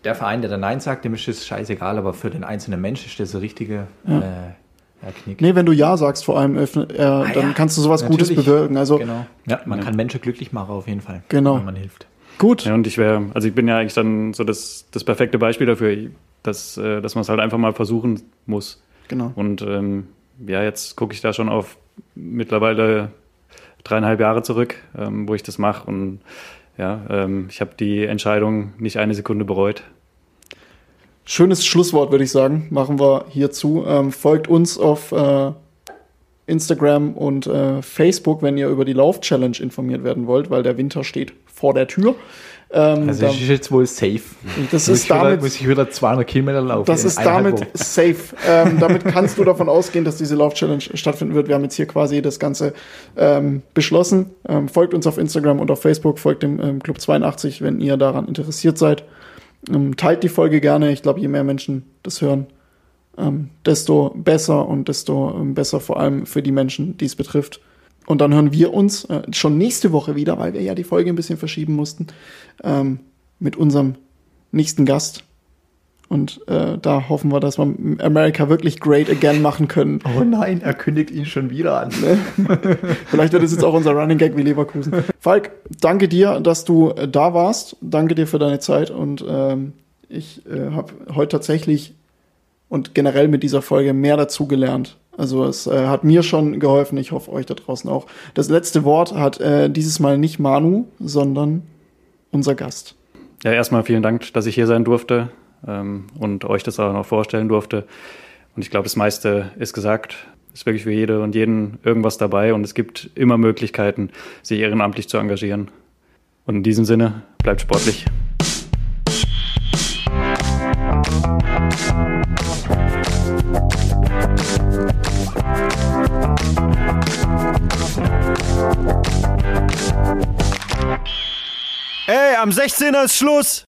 S2: der Verein, der da Nein sagt, dem ist das scheißegal, aber für den einzelnen Mensch ist das der richtige ja. äh,
S1: ja, Knick. Nee, wenn du Ja sagst, vor allem, äh, äh ah, dann kannst du sowas Gutes bewirken. Also,
S2: genau. Ja, man kann Menschen glücklich machen auf jeden Fall,
S1: genau.
S2: wenn man hilft.
S3: Gut. Ja, und ich wäre, also ich bin ja eigentlich dann so das, das perfekte Beispiel dafür, dass, äh, dass man es halt einfach mal versuchen muss.
S1: Genau.
S3: Und ähm, ja, jetzt gucke ich da schon auf mittlerweile dreieinhalb Jahre zurück, ähm, wo ich das mache. Und ja, ähm, ich habe die Entscheidung nicht eine Sekunde bereut.
S1: Schönes Schlusswort, würde ich sagen, machen wir hierzu. Ähm, folgt uns auf äh, Instagram und äh, Facebook, wenn ihr über die Lauf-Challenge informiert werden wollt, weil der Winter steht vor der Tür.
S2: Ähm, also da, ist jetzt wohl safe.
S1: Das muss ist damit,
S2: wieder, muss ich wieder 200 Kilometer laufen.
S1: Das ist damit Woche. safe. Ähm, [LAUGHS] damit kannst du davon ausgehen, dass diese Lauf-Challenge stattfinden wird. Wir haben jetzt hier quasi das Ganze ähm, beschlossen. Ähm, folgt uns auf Instagram und auf Facebook, folgt dem ähm, Club 82, wenn ihr daran interessiert seid. Ähm, teilt die Folge gerne. Ich glaube, je mehr Menschen das hören, ähm, desto besser und desto ähm, besser vor allem für die Menschen, die es betrifft. Und dann hören wir uns äh, schon nächste Woche wieder, weil wir ja die Folge ein bisschen verschieben mussten, ähm, mit unserem nächsten Gast. Und äh, da hoffen wir, dass wir America wirklich great again machen können.
S2: Oh nein, er kündigt ihn schon wieder an. [LAUGHS]
S1: Vielleicht wird es jetzt auch unser Running Gag wie Leverkusen. Falk, danke dir, dass du äh, da warst. Danke dir für deine Zeit. Und ähm, ich äh, habe heute tatsächlich und generell mit dieser Folge mehr dazu gelernt. Also es äh, hat mir schon geholfen. Ich hoffe euch da draußen auch. Das letzte Wort hat äh, dieses Mal nicht Manu, sondern unser Gast.
S3: Ja, erstmal vielen Dank, dass ich hier sein durfte ähm, und euch das auch noch vorstellen durfte. Und ich glaube, das meiste ist gesagt. Es Ist wirklich für jede und jeden irgendwas dabei und es gibt immer Möglichkeiten, sich ehrenamtlich zu engagieren. Und in diesem Sinne, bleibt sportlich.
S5: Ey, am 16er ist Schluss!